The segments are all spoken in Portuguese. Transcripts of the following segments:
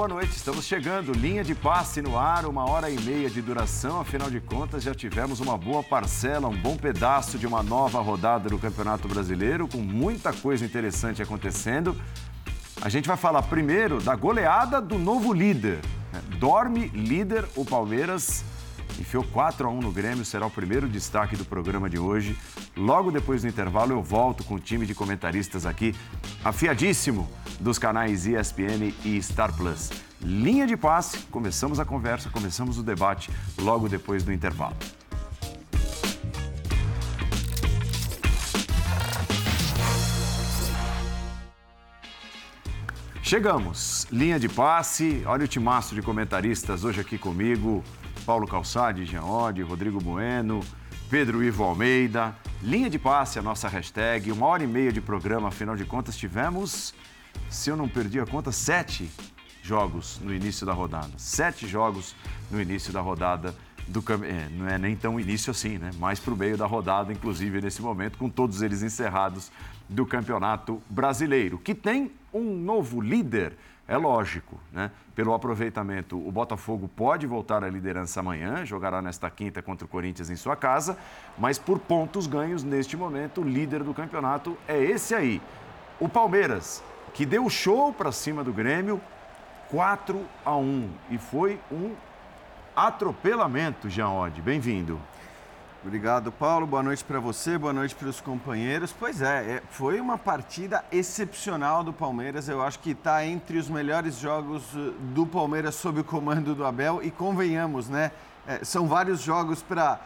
boa noite. Estamos chegando. Linha de passe no ar, uma hora e meia de duração. Afinal de contas, já tivemos uma boa parcela, um bom pedaço de uma nova rodada do Campeonato Brasileiro, com muita coisa interessante acontecendo. A gente vai falar primeiro da goleada do novo líder. Dorme líder o Palmeiras enfiou 4 a 1 no Grêmio, será o primeiro destaque do programa de hoje. Logo depois do intervalo, eu volto com o time de comentaristas aqui, afiadíssimo dos canais ESPN e Star Plus. Linha de passe, começamos a conversa, começamos o debate logo depois do intervalo. Chegamos, linha de passe. Olha o timaço de comentaristas hoje aqui comigo. Paulo Calçade, Jean Oddi, Rodrigo Bueno, Pedro Ivo Almeida. Linha de passe, a nossa hashtag. Uma hora e meia de programa, afinal de contas, tivemos, se eu não perdi a conta, sete jogos no início da rodada. Sete jogos no início da rodada do é, não é nem tão início assim, né? Mais para o meio da rodada, inclusive nesse momento, com todos eles encerrados do Campeonato Brasileiro, que tem um novo líder é lógico, né? Pelo aproveitamento, o Botafogo pode voltar à liderança amanhã, jogará nesta quinta contra o Corinthians em sua casa, mas por pontos ganhos neste momento, o líder do campeonato é esse aí. O Palmeiras, que deu show para cima do Grêmio, 4 a 1 e foi um atropelamento, Jean Oddi. Bem-vindo. Obrigado, Paulo. Boa noite para você, boa noite para os companheiros. Pois é, é, foi uma partida excepcional do Palmeiras. Eu acho que está entre os melhores jogos uh, do Palmeiras sob o comando do Abel. E convenhamos, né? É, são vários jogos para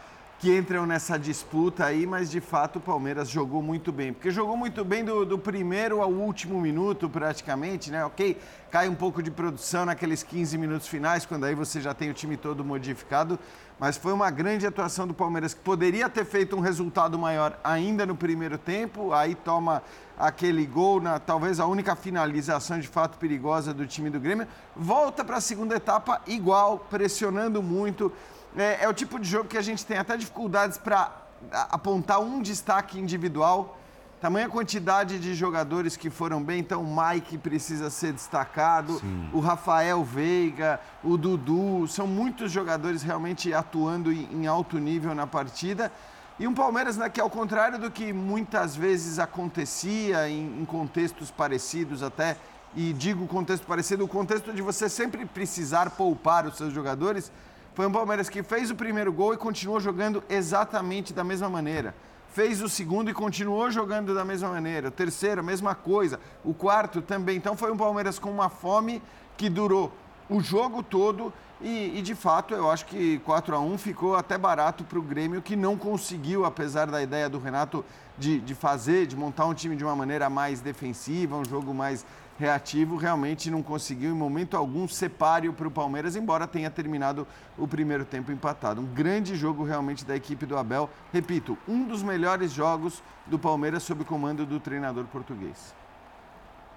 que entram nessa disputa aí, mas de fato o Palmeiras jogou muito bem. Porque jogou muito bem do, do, primeiro ao último minuto, praticamente, né? Ok, cai um pouco de produção naqueles 15 minutos finais, quando aí você já tem o time todo modificado. Mas foi uma grande atuação do Palmeiras, que poderia ter feito um resultado maior ainda no primeiro tempo. Aí toma aquele gol, na, talvez a única finalização de fato perigosa do time do Grêmio. Volta para a segunda etapa igual, pressionando muito é, é o tipo de jogo que a gente tem até dificuldades para apontar um destaque individual. Tamanha quantidade de jogadores que foram bem, então o Mike precisa ser destacado, Sim. o Rafael Veiga, o Dudu, são muitos jogadores realmente atuando em alto nível na partida. E um Palmeiras né, que, ao contrário do que muitas vezes acontecia em, em contextos parecidos até, e digo contexto parecido, o contexto de você sempre precisar poupar os seus jogadores, foi um Palmeiras que fez o primeiro gol e continuou jogando exatamente da mesma maneira. Fez o segundo e continuou jogando da mesma maneira. O terceiro, a mesma coisa. O quarto também. Então foi um Palmeiras com uma fome que durou o jogo todo e, e, de fato eu acho que 4 a 1 ficou até barato para o Grêmio que não conseguiu, apesar da ideia do Renato de, de fazer, de montar um time de uma maneira mais defensiva, um jogo mais reativo, realmente não conseguiu em momento algum ser páreo para o Palmeiras, embora tenha terminado o primeiro tempo empatado. Um grande jogo realmente da equipe do Abel. Repito, um dos melhores jogos do Palmeiras sob o comando do treinador português.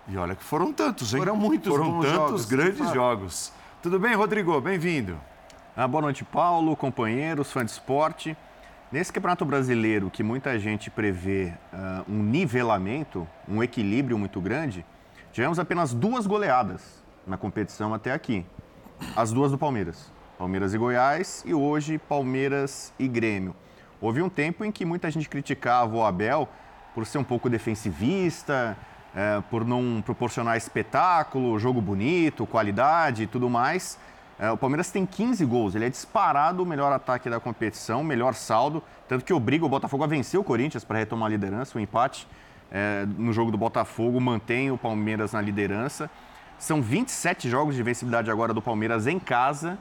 E olha que foram tantos, hein? Foram muitos Foram tantos jogos, grandes jogos. Tudo bem, Rodrigo? Bem-vindo. Ah, boa noite, Paulo, companheiros, fãs de esporte. Nesse Campeonato Brasileiro, que muita gente prevê uh, um nivelamento, um equilíbrio muito grande, Tivemos apenas duas goleadas na competição até aqui. As duas do Palmeiras. Palmeiras e Goiás e hoje Palmeiras e Grêmio. Houve um tempo em que muita gente criticava o Abel por ser um pouco defensivista, é, por não proporcionar espetáculo, jogo bonito, qualidade e tudo mais. É, o Palmeiras tem 15 gols, ele é disparado o melhor ataque da competição, melhor saldo, tanto que obriga o Botafogo a vencer o Corinthians para retomar a liderança, o empate é, no jogo do Botafogo, mantém o Palmeiras na liderança. São 27 jogos de vencibilidade agora do Palmeiras em casa.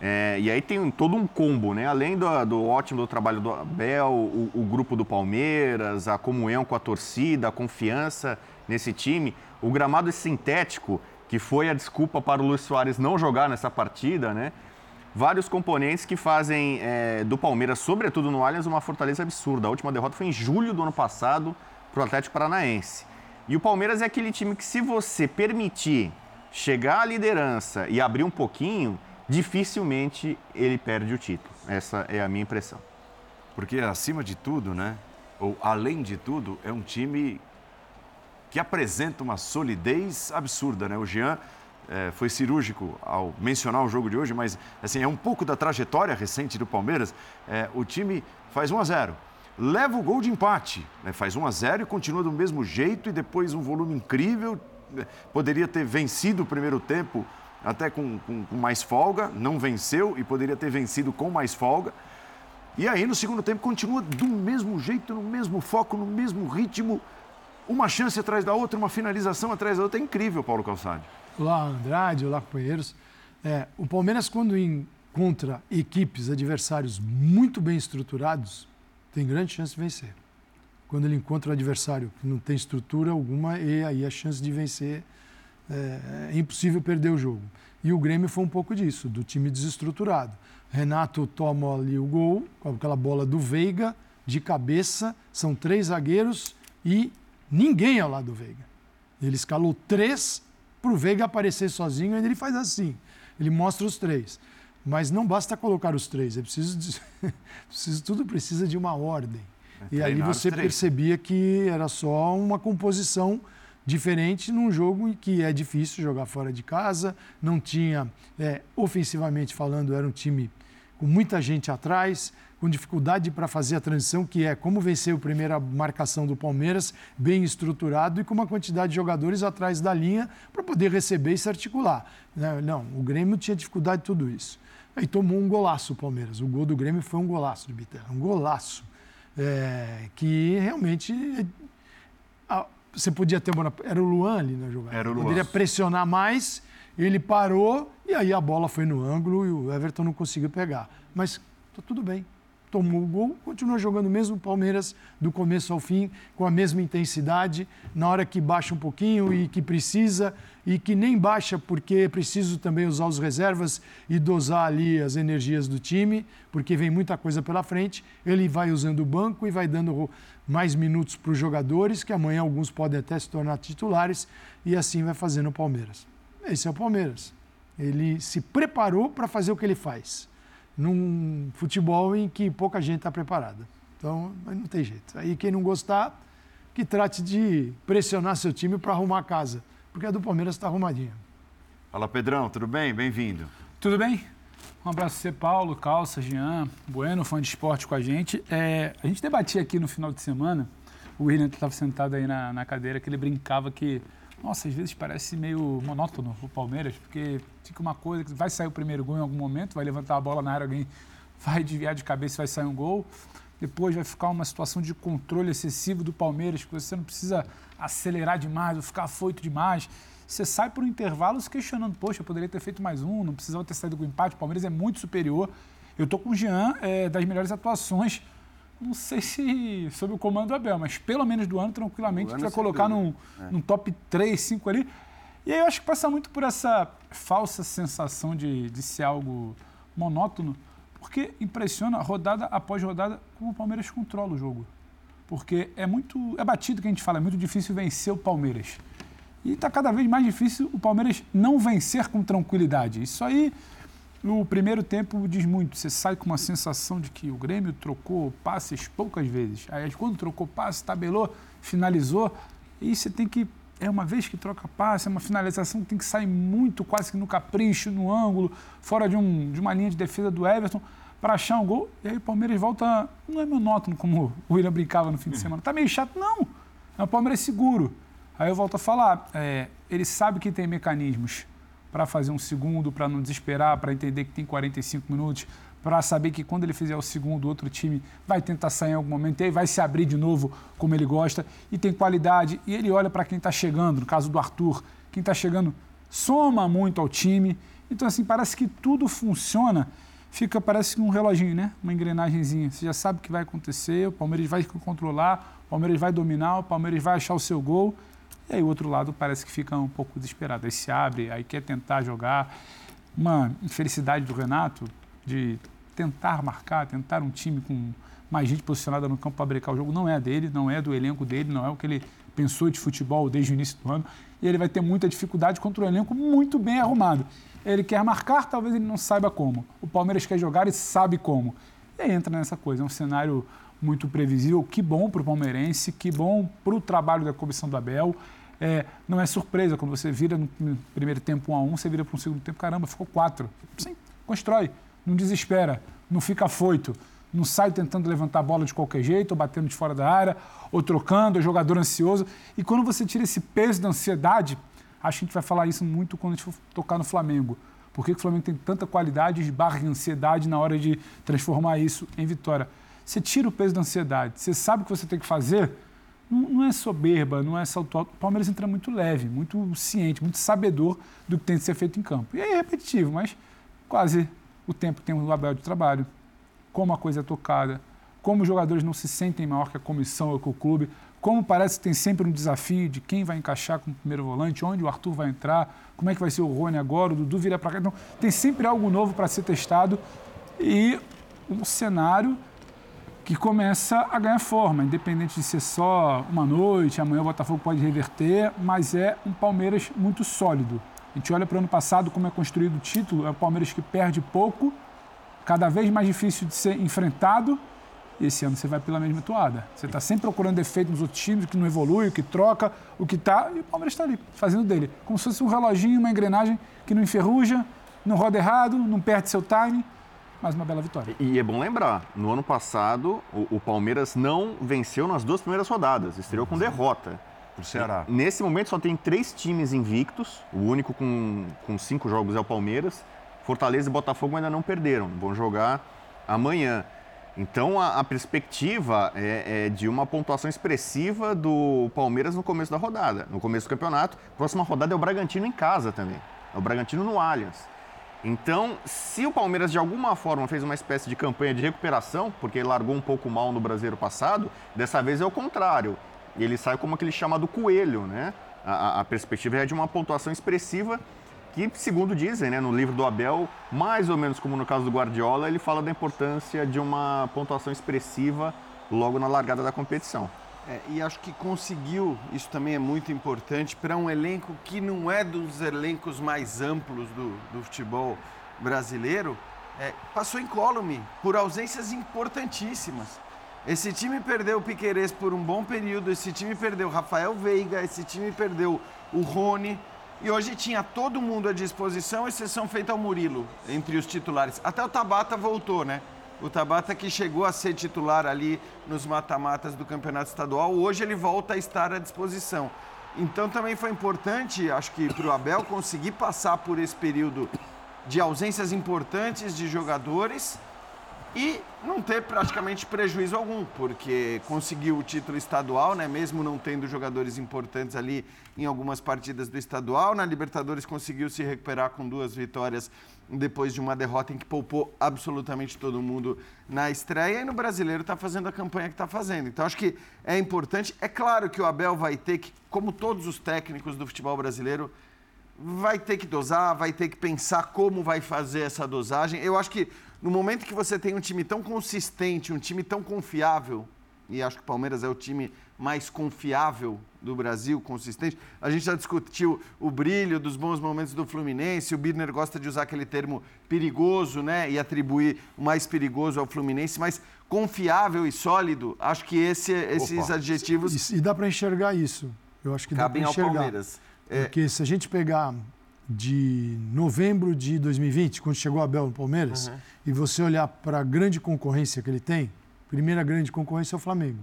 É, e aí tem todo um combo, né? Além do, do ótimo do trabalho do Abel, o, o, grupo do Palmeiras, a comunhão com a torcida, a confiança nesse time. O gramado sintético, que foi a desculpa para o Luiz Soares não jogar nessa partida, né? Vários componentes que fazem é, do Palmeiras, sobretudo no Allianz, uma fortaleza absurda. A última derrota foi em julho do ano passado para o Atlético Paranaense. E o Palmeiras é aquele time que, se você permitir chegar à liderança e abrir um pouquinho, dificilmente ele perde o título. Essa é a minha impressão. Porque, acima de tudo, né? Ou além de tudo, é um time que apresenta uma solidez absurda, né? O Jean é, foi cirúrgico ao mencionar o jogo de hoje, mas assim, é um pouco da trajetória recente do Palmeiras. É, o time faz 1 a 0 leva o gol de empate, né? faz 1 a 0 e continua do mesmo jeito e depois um volume incrível. Poderia ter vencido o primeiro tempo até com, com, com mais folga, não venceu e poderia ter vencido com mais folga. E aí, no segundo tempo, continua do mesmo jeito, no mesmo foco, no mesmo ritmo. Uma chance atrás da outra, uma finalização atrás da outra. É incrível, Paulo Calçade. Olá, Andrade, olá, companheiros. É, o Palmeiras, quando encontra equipes, adversários muito bem estruturados, tem grande chance de vencer. Quando ele encontra um adversário que não tem estrutura alguma, e aí a chance de vencer é, é impossível perder o jogo. E o Grêmio foi um pouco disso, do time desestruturado. Renato toma ali o gol, com aquela bola do Veiga, de cabeça, são três zagueiros e ninguém ao lado do Veiga. Ele escalou três para o Veiga aparecer sozinho, ainda ele faz assim. Ele mostra os três. Mas não basta colocar os três, é preciso, de... preciso tudo precisa de uma ordem. É, e ali você percebia que era só uma composição diferente num jogo em que é difícil jogar fora de casa, não tinha, é, ofensivamente falando, era um time com muita gente atrás, com dificuldade para fazer a transição, que é como vencer a primeira marcação do Palmeiras, bem estruturado e com uma quantidade de jogadores atrás da linha para poder receber e se articular. Né? Não, o Grêmio tinha dificuldade de tudo isso. Aí tomou um golaço o Palmeiras. O gol do Grêmio foi um golaço de Bitela, um golaço. É, que realmente você podia ter. Era o Luan ali na jogada. Era o Luan. Poderia pressionar mais, ele parou e aí a bola foi no ângulo e o Everton não conseguiu pegar. Mas tá tudo bem. Tomou o gol, continua jogando mesmo o Palmeiras do começo ao fim, com a mesma intensidade. Na hora que baixa um pouquinho e que precisa, e que nem baixa porque é preciso também usar os reservas e dosar ali as energias do time, porque vem muita coisa pela frente. Ele vai usando o banco e vai dando mais minutos para os jogadores, que amanhã alguns podem até se tornar titulares, e assim vai fazendo o Palmeiras. Esse é o Palmeiras. Ele se preparou para fazer o que ele faz, num futebol em que pouca gente está preparada. Então, não tem jeito. Aí quem não gostar, que trate de pressionar seu time para arrumar a casa, porque a do Palmeiras está arrumadinha. Fala Pedrão, tudo bem? Bem-vindo. Tudo bem? Um abraço a você, Paulo, Calça, Jean, Bueno, fã de esporte com a gente. É, a gente debatia aqui no final de semana, o William estava sentado aí na, na cadeira, que ele brincava que, nossa, às vezes parece meio monótono o Palmeiras, porque fica uma coisa que vai sair o primeiro gol em algum momento, vai levantar a bola na área, alguém vai desviar de cabeça vai sair um gol. Depois vai ficar uma situação de controle excessivo do Palmeiras, que você não precisa acelerar demais ou ficar afoito demais você sai por um intervalo se questionando, poxa, eu poderia ter feito mais um, não precisava ter saído com empate, o Palmeiras é muito superior. Eu estou com o Jean, é, das melhores atuações, não sei se sob o comando do Abel, mas pelo menos do ano, tranquilamente, a gente vai colocar num, é. num top 3, 5 ali. E aí eu acho que passa muito por essa falsa sensação de, de ser algo monótono, porque impressiona rodada após rodada como o Palmeiras controla o jogo. Porque é muito. É batido que a gente fala, é muito difícil vencer o Palmeiras. E está cada vez mais difícil o Palmeiras não vencer com tranquilidade. Isso aí, no primeiro tempo, diz muito. Você sai com uma sensação de que o Grêmio trocou passes poucas vezes. Aí, quando trocou passes, tabelou, finalizou. E você tem que. É uma vez que troca passe, é uma finalização que tem que sair muito, quase que no capricho, no ângulo, fora de, um, de uma linha de defesa do Everton, para achar um gol. E aí o Palmeiras volta. Não é monótono, como o William brincava no fim de semana. Tá meio chato, não. É o Palmeiras seguro. Aí eu volto a falar, é, ele sabe que tem mecanismos para fazer um segundo, para não desesperar, para entender que tem 45 minutos, para saber que quando ele fizer o segundo, outro time vai tentar sair em algum momento, e aí vai se abrir de novo como ele gosta, e tem qualidade, e ele olha para quem está chegando, no caso do Arthur, quem está chegando soma muito ao time. Então, assim, parece que tudo funciona, fica, parece um reloginho, né? Uma engrenagemzinha. Você já sabe o que vai acontecer, o Palmeiras vai controlar, o Palmeiras vai dominar, o Palmeiras vai achar o seu gol e aí o outro lado parece que fica um pouco desesperado. Aí se abre, aí quer tentar jogar. Uma infelicidade do Renato de tentar marcar, tentar um time com mais gente posicionada no campo para brincar o jogo. Não é dele, não é do elenco dele, não é o que ele pensou de futebol desde o início do ano. E ele vai ter muita dificuldade contra um elenco muito bem arrumado. Ele quer marcar, talvez ele não saiba como. O Palmeiras quer jogar e sabe como. E aí entra nessa coisa. É um cenário muito previsível. Que bom para o palmeirense, que bom para o trabalho da comissão do Abel. É, não é surpresa quando você vira no primeiro tempo 1 a 1 você vira para um segundo tempo, caramba, ficou 4. Sim, constrói, não desespera, não fica afoito, não sai tentando levantar a bola de qualquer jeito, ou batendo de fora da área, ou trocando, ou jogador ansioso. E quando você tira esse peso da ansiedade, acho que a gente vai falar isso muito quando a gente for tocar no Flamengo. Por que, que o Flamengo tem tanta qualidade, esbarra em ansiedade na hora de transformar isso em vitória? Você tira o peso da ansiedade, você sabe o que você tem que fazer, não, não é soberba, não é salto alto. O Palmeiras entra muito leve, muito ciente, muito sabedor do que tem de ser feito em campo. E é repetitivo, mas quase o tempo tem o Abel de trabalho, como a coisa é tocada, como os jogadores não se sentem maior que a comissão ou que o clube, como parece que tem sempre um desafio de quem vai encaixar como primeiro volante, onde o Arthur vai entrar, como é que vai ser o Rony agora, o Dudu vira para cá. Então, tem sempre algo novo para ser testado e um cenário que começa a ganhar forma, independente de ser só uma noite, amanhã o Botafogo pode reverter, mas é um Palmeiras muito sólido. A gente olha para o ano passado como é construído o título, é o Palmeiras que perde pouco, cada vez mais difícil de ser enfrentado, e esse ano você vai pela mesma toada. Você está sempre procurando defeito nos outros times, que não evolui, que troca, o que está, e o Palmeiras está ali, fazendo dele. Como se fosse um reloginho, uma engrenagem que não enferruja, não roda errado, não perde seu time mais uma bela vitória. E, é bom lembrar, no ano passado, o, o, Palmeiras não venceu nas duas primeiras rodadas, estreou com derrota. Pro Ceará. E, nesse momento só tem três times invictos, o único com, com cinco jogos é o Palmeiras. Fortaleza e Botafogo ainda não perderam, vão jogar amanhã. Então a, a perspectiva é, é, de uma pontuação expressiva do Palmeiras no começo da rodada, no começo do campeonato. Próxima rodada é o Bragantino em casa também. É o Bragantino no Allianz. Então, se o Palmeiras de alguma forma fez uma espécie de campanha de recuperação, porque ele largou um pouco mal no brasileiro passado, dessa vez é o contrário. Ele sai como aquele chamado coelho, né? A, a perspectiva é de uma pontuação expressiva que, segundo dizem, né, no livro do Abel, mais ou menos como no caso do Guardiola, ele fala da importância de uma pontuação expressiva logo na largada da competição. É, e acho que conseguiu, isso também é muito importante, para um elenco que não é dos elencos mais amplos do, do futebol brasileiro, é, passou incólume por ausências importantíssimas. Esse time perdeu o Piquerez por um bom período, esse time perdeu o Rafael Veiga, esse time perdeu o Rony, e hoje tinha todo mundo à disposição, exceção feita ao Murilo, entre os titulares. Até o Tabata voltou, né? O Tabata que chegou a ser titular ali nos mata-matas do campeonato estadual, hoje ele volta a estar à disposição. Então também foi importante, acho que para o Abel conseguir passar por esse período de ausências importantes de jogadores e não ter praticamente prejuízo algum, porque conseguiu o título estadual, né? mesmo não tendo jogadores importantes ali em algumas partidas do estadual. Na Libertadores conseguiu se recuperar com duas vitórias depois de uma derrota em que poupou absolutamente todo mundo na estreia. E no brasileiro está fazendo a campanha que está fazendo. Então acho que é importante. É claro que o Abel vai ter que, como todos os técnicos do futebol brasileiro, vai ter que dosar, vai ter que pensar como vai fazer essa dosagem. Eu acho que no momento que você tem um time tão consistente, um time tão confiável, e acho que o Palmeiras é o time mais confiável do Brasil, consistente. A gente já discutiu o brilho dos bons momentos do Fluminense. O Birner gosta de usar aquele termo perigoso, né? E atribuir o mais perigoso ao Fluminense, mas confiável e sólido, acho que esse, esses Opa. adjetivos. E, dá para enxergar isso. Eu acho que dá para enxergar. Ao Palmeiras. É. Porque se a gente pegar de novembro de 2020, quando chegou a Abel no Palmeiras, uhum. e você olhar para a grande concorrência que ele tem, primeira grande concorrência é o Flamengo.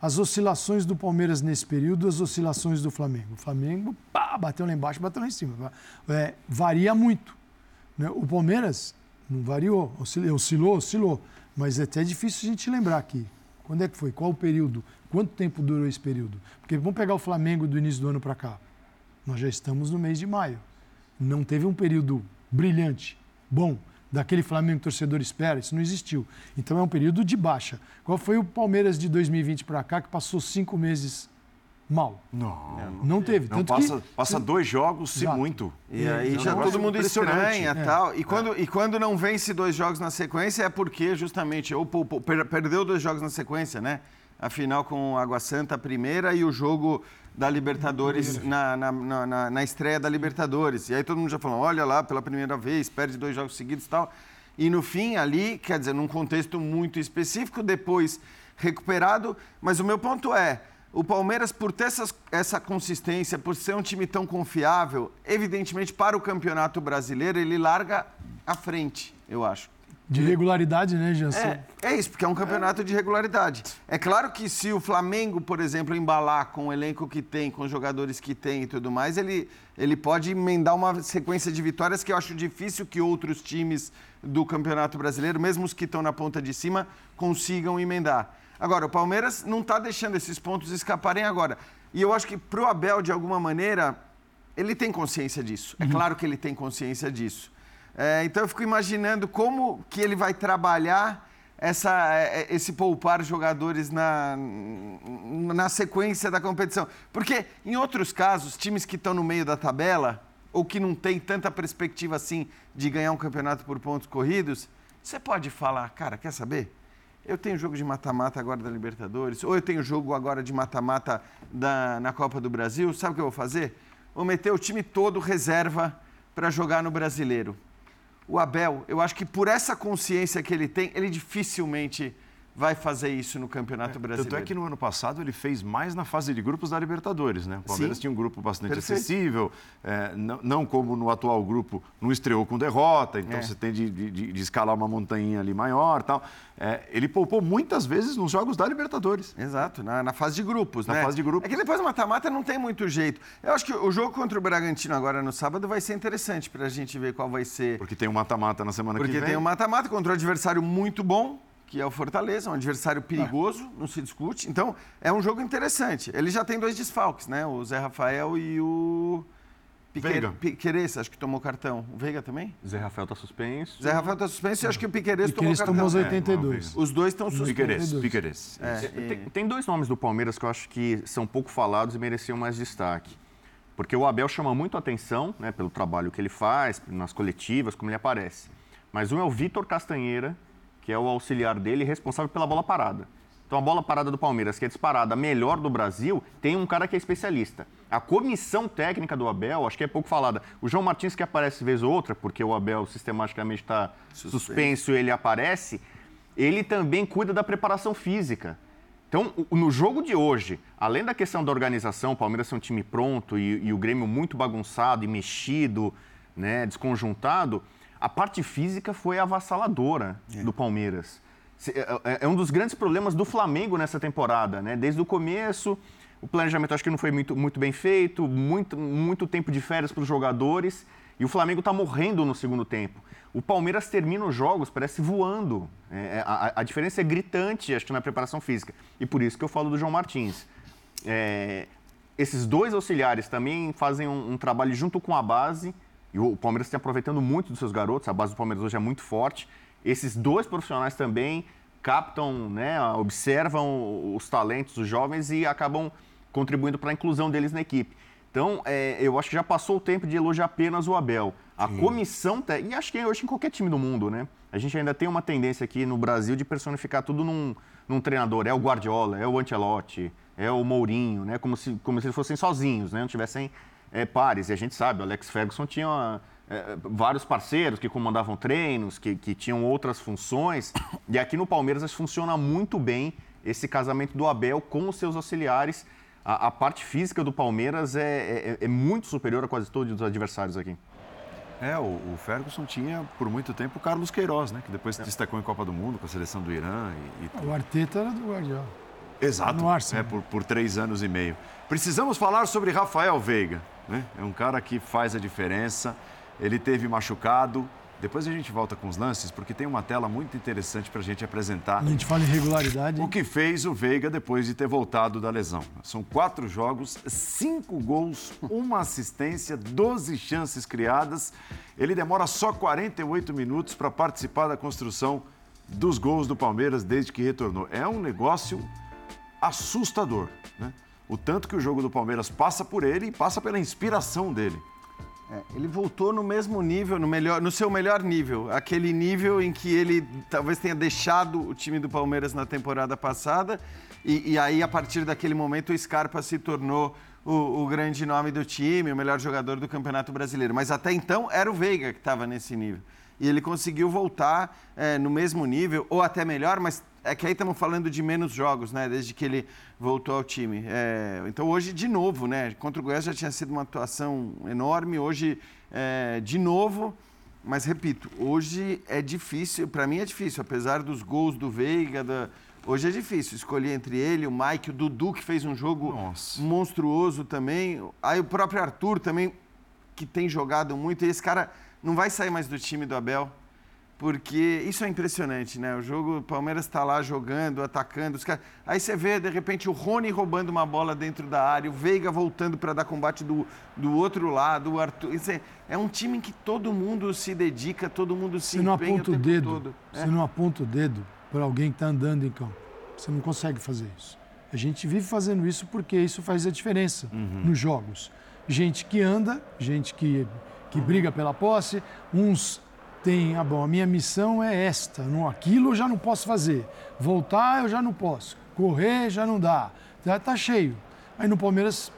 As oscilações do Palmeiras nesse período, as oscilações do Flamengo. O Flamengo pá, bateu lá embaixo, bateu lá em cima. É, varia muito. Né? O Palmeiras não variou, oscilou, oscilou, oscilou. Mas é até difícil a gente lembrar aqui. Quando é que foi? Qual o período? Quanto tempo durou esse período? Porque vamos pegar o Flamengo do início do ano para cá. Nós já estamos no mês de maio não teve um período brilhante, bom, daquele Flamengo que o torcedor espera, isso não existiu. Então é um período de baixa. Qual foi o Palmeiras de 2020 para cá que passou cinco meses mal? Não, não, não teve. Não, passa, que... passa dois jogos, se muito. E aí é, já todo mundo estranha é. tal. E quando, é. e quando não vence dois jogos na sequência é porque justamente ou, ou perdeu dois jogos na sequência, né? A final com Água Santa a primeira e o jogo da Libertadores, na, na, na, na, estreia da Libertadores. E aí todo mundo já falou, olha lá, pela primeira vez, perde dois jogos seguidos e tal. E no fim, ali, quer dizer, num contexto muito específico, depois recuperado. Mas o meu ponto é, o Palmeiras, por ter essas, essa consistência, por ser um time tão confiável, evidentemente para o Campeonato Brasileiro ele larga à frente, eu acho. De regularidade, né, Jansen? É, é isso, porque é um campeonato de regularidade. É claro que se o Flamengo, por exemplo, embalar com o elenco que tem, com os jogadores que tem e tudo mais, ele, ele pode emendar uma sequência de vitórias que eu acho difícil que outros times do Campeonato Brasileiro, mesmo os que estão na ponta de cima, consigam emendar. Agora, o Palmeiras não está deixando esses pontos escaparem agora. E eu acho que para o Abel, de alguma maneira, ele tem consciência disso. É claro que ele tem consciência disso. É, então eu fico imaginando como que ele vai trabalhar essa, é, é, esse poupar jogadores na, na sequência da competição. Porque em outros casos, times que estão no meio da tabela, ou que não tem tanta perspectiva assim de ganhar um campeonato por pontos corridos, você pode falar, cara, quer saber? Eu tenho jogo de mata-mata agora da Libertadores, ou eu tenho jogo agora de mata-mata na Copa do Brasil, sabe o que eu vou fazer? Vou meter o time todo reserva para jogar no brasileiro o Abel, eu acho que por essa consciência que ele tem, ele dificilmente vai fazer isso no Campeonato é, Brasileiro. Tanto é que no ano passado ele fez mais na fase de grupos da Libertadores, né? O Palmeiras Sim. tinha um grupo bastante Perfeito. acessível, é, não, não, como no atual grupo, não estreou com derrota, então é. você tem de, de, de, escalar uma montanha ali maior tal. É, ele poupou muitas vezes nos jogos da Libertadores. Exato, na, na fase de grupos, na né? fase de grupos. É que depois do mata-mata não tem muito jeito. Eu acho que o jogo contra o Bragantino agora no sábado vai ser interessante para a gente ver qual vai ser. Porque tem um mata-mata na semana Porque que vem. Porque tem um mata-mata contra um adversário muito bom, que é o Fortaleza, um adversário perigoso, não se discute. Então, é um jogo interessante. Ele já tem dois desfalques, né? O Zé Rafael e o Veiga. Piqueires, acho que tomou cartão. O Veiga também? Zé Rafael está suspenso. Zé Rafael está suspenso e acho que o Piqueires tomou cartão. tomou os 82. É, os dois estão suspensos. Piqueires, É, e... tem, tem dois nomes do Palmeiras que eu acho que são pouco falados e mereciam mais destaque. Porque o Abel chama muito atenção né, pelo trabalho que ele faz, nas coletivas, como ele aparece. Mas um é o Vitor Castanheira, que é o auxiliar dele, responsável pela bola parada. Então, a bola parada do Palmeiras, que é disparada melhor do Brasil, tem um cara que é especialista. A comissão técnica do Abel, acho que é pouco falada. O João Martins, que aparece vez ou outra, porque o Abel sistematicamente está suspenso. suspenso, ele aparece, ele também cuida da preparação física. Então, no jogo de hoje, além da questão da organização, o Palmeiras é um time pronto e, e o Grêmio muito bagunçado e mexido, né, desconjuntado, a parte física foi avassaladora é. do Palmeiras. É, é, é, um dos grandes problemas do Flamengo nessa temporada, né? Desde o começo, o planejamento acho que não foi muito, muito bem feito, muito, muito tempo de férias para os jogadores e o Flamengo está morrendo no segundo tempo. O Palmeiras termina os jogos, parece voando. É, é, a, a, diferença é gritante, acho que na preparação física. E por isso que eu falo do João Martins. É, esses dois auxiliares também fazem um, um trabalho junto com a base e o Palmeiras está aproveitando muito dos seus garotos, a base do Palmeiras hoje é muito forte. Esses dois profissionais também captam, né, observam os talentos dos jovens e acabam contribuindo para a inclusão deles na equipe. Então, é, eu acho que já passou o tempo de elogiar apenas o Abel. A Sim. comissão, e acho que hoje em qualquer time do mundo, né? A gente ainda tem uma tendência aqui no Brasil de personificar tudo num, num treinador. É o Guardiola, é o Ancelotti, é o Mourinho, né? Como se, como se eles fossem sozinhos, né? Não tivessem é, pares. E a gente sabe, o Alex Ferguson tinha é, vários parceiros que comandavam treinos, que, que tinham outras funções. E aqui no Palmeiras funciona muito bem esse casamento do Abel com os seus auxiliares. A, a parte física do Palmeiras é, é, é, muito superior a quase todos os adversários aqui. É, o, o, Ferguson tinha por muito tempo o Carlos Queiroz, né? Que depois se destacou em Copa do Mundo com a seleção do Irã. E, e... O Arteta era do Guardiola. Exato. No Arsenal. É, por, por três anos e meio. Precisamos falar sobre Rafael Veiga. Né? É um cara que faz a diferença. Ele teve machucado. Depois a gente volta com os lances, porque tem uma tela muito interessante para a gente apresentar. A gente fala em regularidade. O que fez o Veiga depois de ter voltado da lesão. São quatro jogos, cinco gols, uma assistência, 12 chances criadas. Ele demora só 48 minutos para participar da construção dos gols do Palmeiras desde que retornou. É um negócio assustador, né? o tanto que o jogo do Palmeiras passa por ele e passa pela inspiração dele. É, ele voltou no mesmo nível, no, melhor, no seu melhor nível, aquele nível em que ele talvez tenha deixado o time do Palmeiras na temporada passada, e, e aí a partir daquele momento o Scarpa se tornou o, o, grande nome do time, o melhor jogador do Campeonato Brasileiro. Mas até então era o Veiga que estava nesse nível. E ele conseguiu voltar é, no mesmo nível, ou até melhor, mas é que aí estamos falando de menos jogos, né? Desde que ele voltou ao time. É, então hoje, de novo, né? Contra o Goiás já tinha sido uma atuação enorme, hoje, é, de novo. Mas repito, hoje é difícil, para mim é difícil, apesar dos gols do Veiga, da, hoje é difícil escolher entre ele, o Mike, o Dudu, que fez um jogo Nossa. monstruoso também. Aí o próprio Arthur também, que tem jogado muito, e esse cara não vai sair mais do time do Abel porque isso é impressionante, né? O jogo, o Palmeiras está lá jogando, atacando, os caras... aí você vê, de repente, o Rony roubando uma bola dentro da área, o Veiga voltando para dar combate do, do outro lado, o Arthur... Isso é, é, um time em que todo mundo se dedica, todo mundo se você não aponta o, o dedo, todo. Você é. não aponta o dedo para alguém que está andando em campo. Você não consegue fazer isso. A gente vive fazendo isso porque isso faz a diferença uhum. nos jogos. Gente que anda, gente que, que briga pela posse, uns tem, ah, bom, a minha missão é esta, não, aquilo eu já não posso fazer, voltar eu já não posso, correr já não dá, já está cheio. Aí no Palmeiras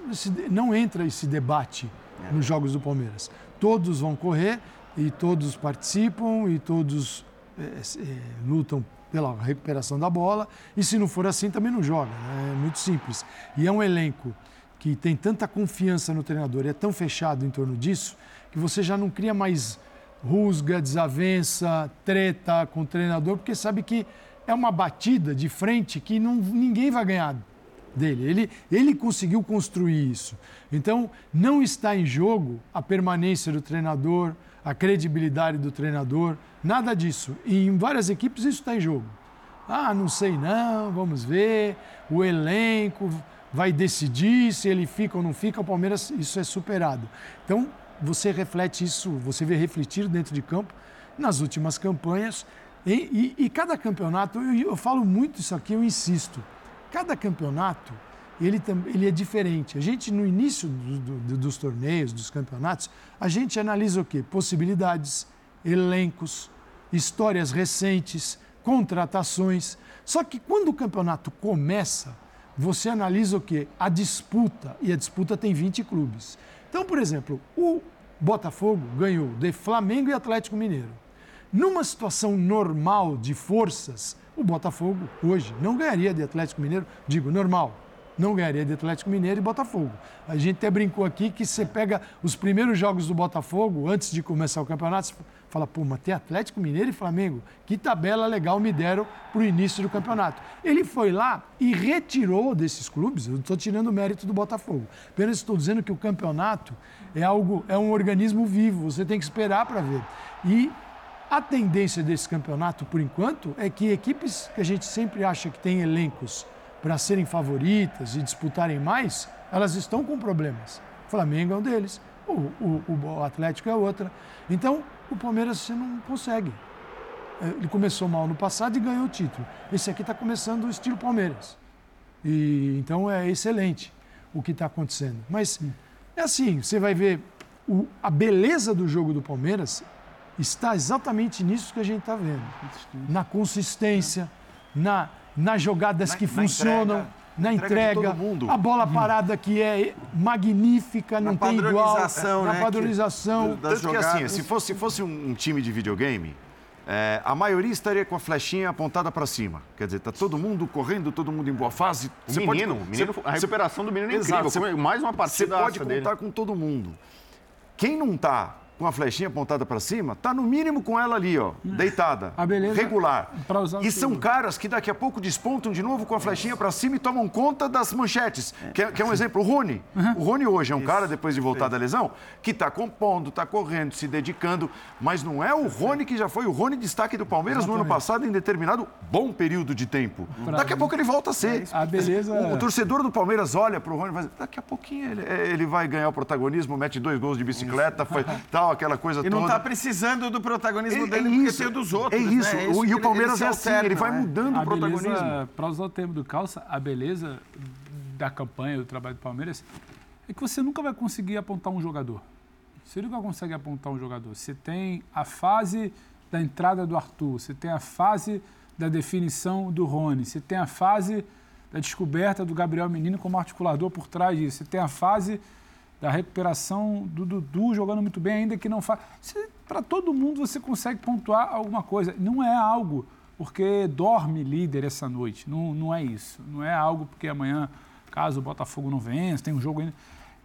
não entra esse debate é. nos jogos do Palmeiras. Todos vão correr e todos participam e todos é, é, lutam pela recuperação da bola. E se não for assim, também não joga. Né? É muito simples. E é um elenco que tem tanta confiança no treinador e é tão fechado em torno disso que você já não cria mais rusga, desavença, treta com o treinador, porque sabe que é uma batida de frente que não, ninguém vai ganhar dele. Ele, ele conseguiu construir isso. Então, não está em jogo a permanência do treinador, a credibilidade do treinador, nada disso. E em várias equipes isso está em jogo. Ah, não sei não, vamos ver, o elenco vai decidir se ele fica ou não fica, o Palmeiras, isso é superado. Então, você reflete isso, você vê refletir dentro de campo nas últimas campanhas. E, e, e cada campeonato, eu, eu, falo muito isso aqui, eu insisto, cada campeonato ele, ele é diferente. A gente, no início do, do, dos torneios, dos campeonatos, a gente analisa o quê? Possibilidades, elencos, histórias recentes, contratações. Só que quando o campeonato começa, você analisa o quê? A disputa, e a disputa tem 20 clubes. Então, por exemplo, o Botafogo ganhou de Flamengo e Atlético Mineiro. Numa situação normal de forças, o Botafogo hoje não ganharia de Atlético Mineiro, digo normal, não ganharia de Atlético Mineiro e Botafogo. A gente até brincou aqui que você pega os primeiros jogos do Botafogo, antes de começar o campeonato, Fala, pô, mas tem Atlético Mineiro e Flamengo. Que tabela legal me deram para o início do campeonato. Ele foi lá e retirou desses clubes, eu estou tirando o mérito do Botafogo. Apenas estou dizendo que o campeonato é algo, é um organismo vivo, você tem que esperar para ver. E a tendência desse campeonato, por enquanto, é que equipes que a gente sempre acha que tem elencos para serem favoritas e disputarem mais, elas estão com problemas. O Flamengo é um deles, o, o, o Atlético é outra. Então, o Palmeiras você não consegue. É, ele começou mal no passado e ganhou o título. Esse aqui está começando o estilo Palmeiras. E então é excelente o que está acontecendo. Mas é assim, você vai ver o, a beleza do jogo do Palmeiras está exatamente nisso que a gente está vendo. Na consistência, na, nas jogadas na, que na funcionam. Entrega na entrega, entrega a bola parada que é magnífica, não tem igual. Na né, padronização. Que, Tanto que assim, se fosse, se fosse um time de videogame, é, a maioria estaria com a flechinha apontada para cima. Quer dizer, está todo mundo correndo, todo mundo em boa fase. O menino, pode, menino você, a recuperação do menino é incrível. Você, mais uma partida Você pode contar dele. com todo mundo. Quem não está com a flechinha apontada para cima, tá no mínimo com ela ali, ó, deitada, a beleza regular. e são caras que daqui a pouco despontam de novo com a flechinha para cima e tomam conta das manchetes. Que é, que é um exemplo, o Rony. Uhum. O Rony hoje é um Isso. cara, depois de voltar da lesão, que está compondo, está correndo, se dedicando, mas não é o Rony que já foi o Rony destaque do Palmeiras no ano passado em determinado bom período de tempo. Pra daqui a pouco ele volta a ser. A beleza... O, o torcedor do Palmeiras olha para o Rony e vai dizer, daqui a pouquinho ele, ele vai ganhar o protagonismo, mete dois gols de bicicleta, foi, tal, aquela coisa e toda está precisando do protagonismo é, dele é porque tem o dos outros. É isso. Né? É isso e o Palmeiras é assim, ele vai né? mudando a o protagonismo. Para usar o termo do Calça, a beleza da campanha, do trabalho do Palmeiras, é que você nunca vai conseguir apontar um jogador. Você nunca consegue apontar um jogador. Você tem a fase da entrada do Arthur, você tem a fase da definição do Rony, você tem a fase da descoberta do Gabriel Menino como articulador por trás disso, você tem a fase da recuperação do Dudu jogando muito bem, ainda que não faça. Para todo mundo você consegue pontuar alguma coisa. Não é algo porque dorme líder essa noite. Não, não é isso. Não é algo porque amanhã, caso o Botafogo não vença, tem um jogo ainda.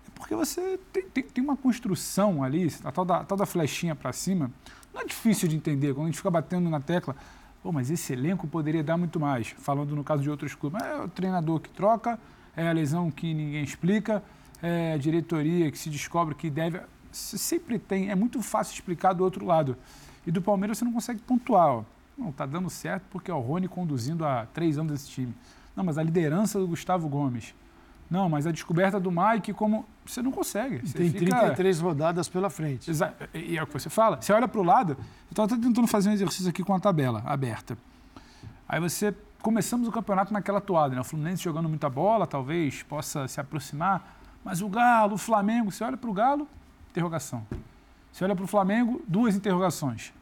É porque você tem, tem, tem uma construção ali, a tal da, a tal da flechinha para cima. Não é difícil de entender. Quando a gente fica batendo na tecla, Pô, mas esse elenco poderia dar muito mais. Falando no caso de outros clubes. É o treinador que troca, é a lesão que ninguém explica, é diretoria que se descobre que deve. Sempre tem, é muito fácil explicar do outro lado. E do Palmeiras você não consegue pontuar. Ó. Não, está dando certo porque é o Rony conduzindo há três anos esse time. Não, mas a liderança do Gustavo Gomes. Não, mas a descoberta do Mike, como. Você não consegue. Você tem fica... 33 rodadas pela frente. Exato. E é o que você fala. Você olha para o lado. Eu estava tentando fazer um exercício aqui com a tabela aberta. Aí você. Começamos o campeonato naquela toada, né? O Fluminense jogando muita bola, talvez possa se aproximar. Mas o Galo, o Flamengo, você olha para o Galo, interrogação. Você olha para o Flamengo, duas interrogações.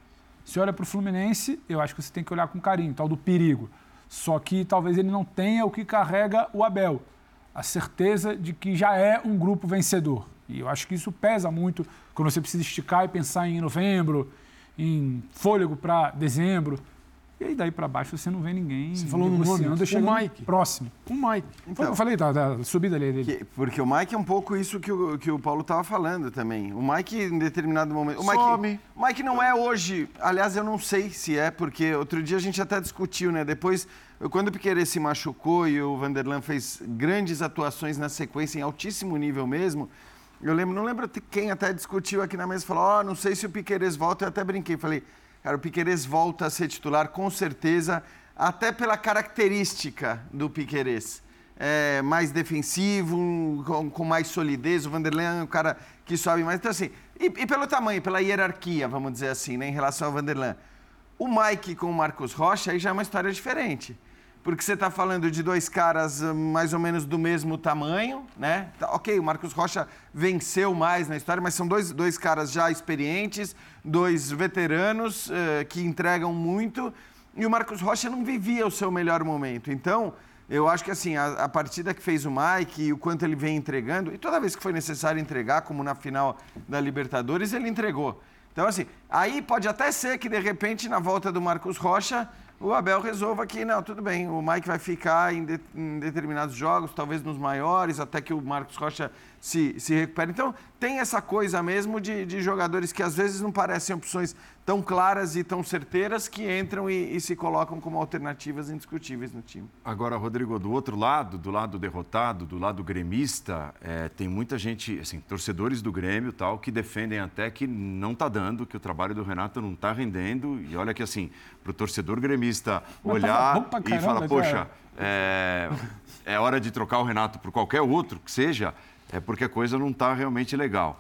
Você olha para o Fluminense, eu acho que você tem que olhar com carinho, tal do perigo. Só que talvez ele não tenha o que carrega o Abel a certeza de que já é um grupo vencedor. E eu acho que isso pesa muito quando você precisa esticar e pensar em novembro, em fôlego para dezembro. E aí daí para baixo você não vê ninguém você falou negociando nome, chegando o Mike. próximo. O Mike. Então, eu falei, tá, tá, subida ali dele. Que, porque o Mike é um pouco isso que o, que o Paulo estava falando também. O Mike, em determinado momento... O Mike, Some. O Mike não é hoje... Aliás, eu não sei se é, porque outro dia a gente até discutiu, né? Depois quando o Piquerez se machucou e o Vanderlan fez grandes atuações na sequência, em altíssimo nível mesmo, eu lembro, não lembro quem até discutiu aqui na mesa, falou, ó, oh, não sei se o Piquerez volta, eu até brinquei, falei, cara, o Piquerez volta a ser titular com certeza, até pela característica do Piquerez. É, mais defensivo, com, com, mais solidez, o Vanderlan é um cara que sobe mais. Então, assim, e, e, pelo tamanho, pela hierarquia, vamos dizer assim, né, em relação ao Vanderlan. O Mike com o Marcos Rocha aí já é uma história diferente porque você está falando de dois caras ah, mais ou menos do mesmo tamanho, né? Tá, ok, o Marcos Rocha venceu mais na história, mas são dois, dois caras já experientes, dois veteranos uh, que entregam muito, e o Marcos Rocha não vivia o seu melhor momento. Então, eu acho que assim, a, a partida que fez o Mike e o quanto ele vem entregando, e toda vez que foi necessário entregar, como na final da Libertadores, ele entregou. Então, assim, aí pode até ser que de repente, na volta do Marcos Rocha, o Abel resolva que, não, tudo bem, o Mike vai ficar em, de, em, determinados jogos, talvez nos maiores, até que o Marcos Rocha se, se recupere. Então, tem essa coisa mesmo de, de jogadores que às vezes não parecem opções tão claras e tão certeiras que entram e, e, se colocam como alternativas indiscutíveis no time. Agora, Rodrigo, do outro lado, do lado derrotado, do lado gremista, é, tem muita gente, assim, torcedores do Grêmio tal, que defendem até que não está dando, que o trabalho do Renato não está rendendo. E olha que, assim, para o torcedor gremista olhar caramba, e falar, poxa, é, é hora de trocar o Renato por qualquer outro que seja, é porque a coisa não está realmente legal.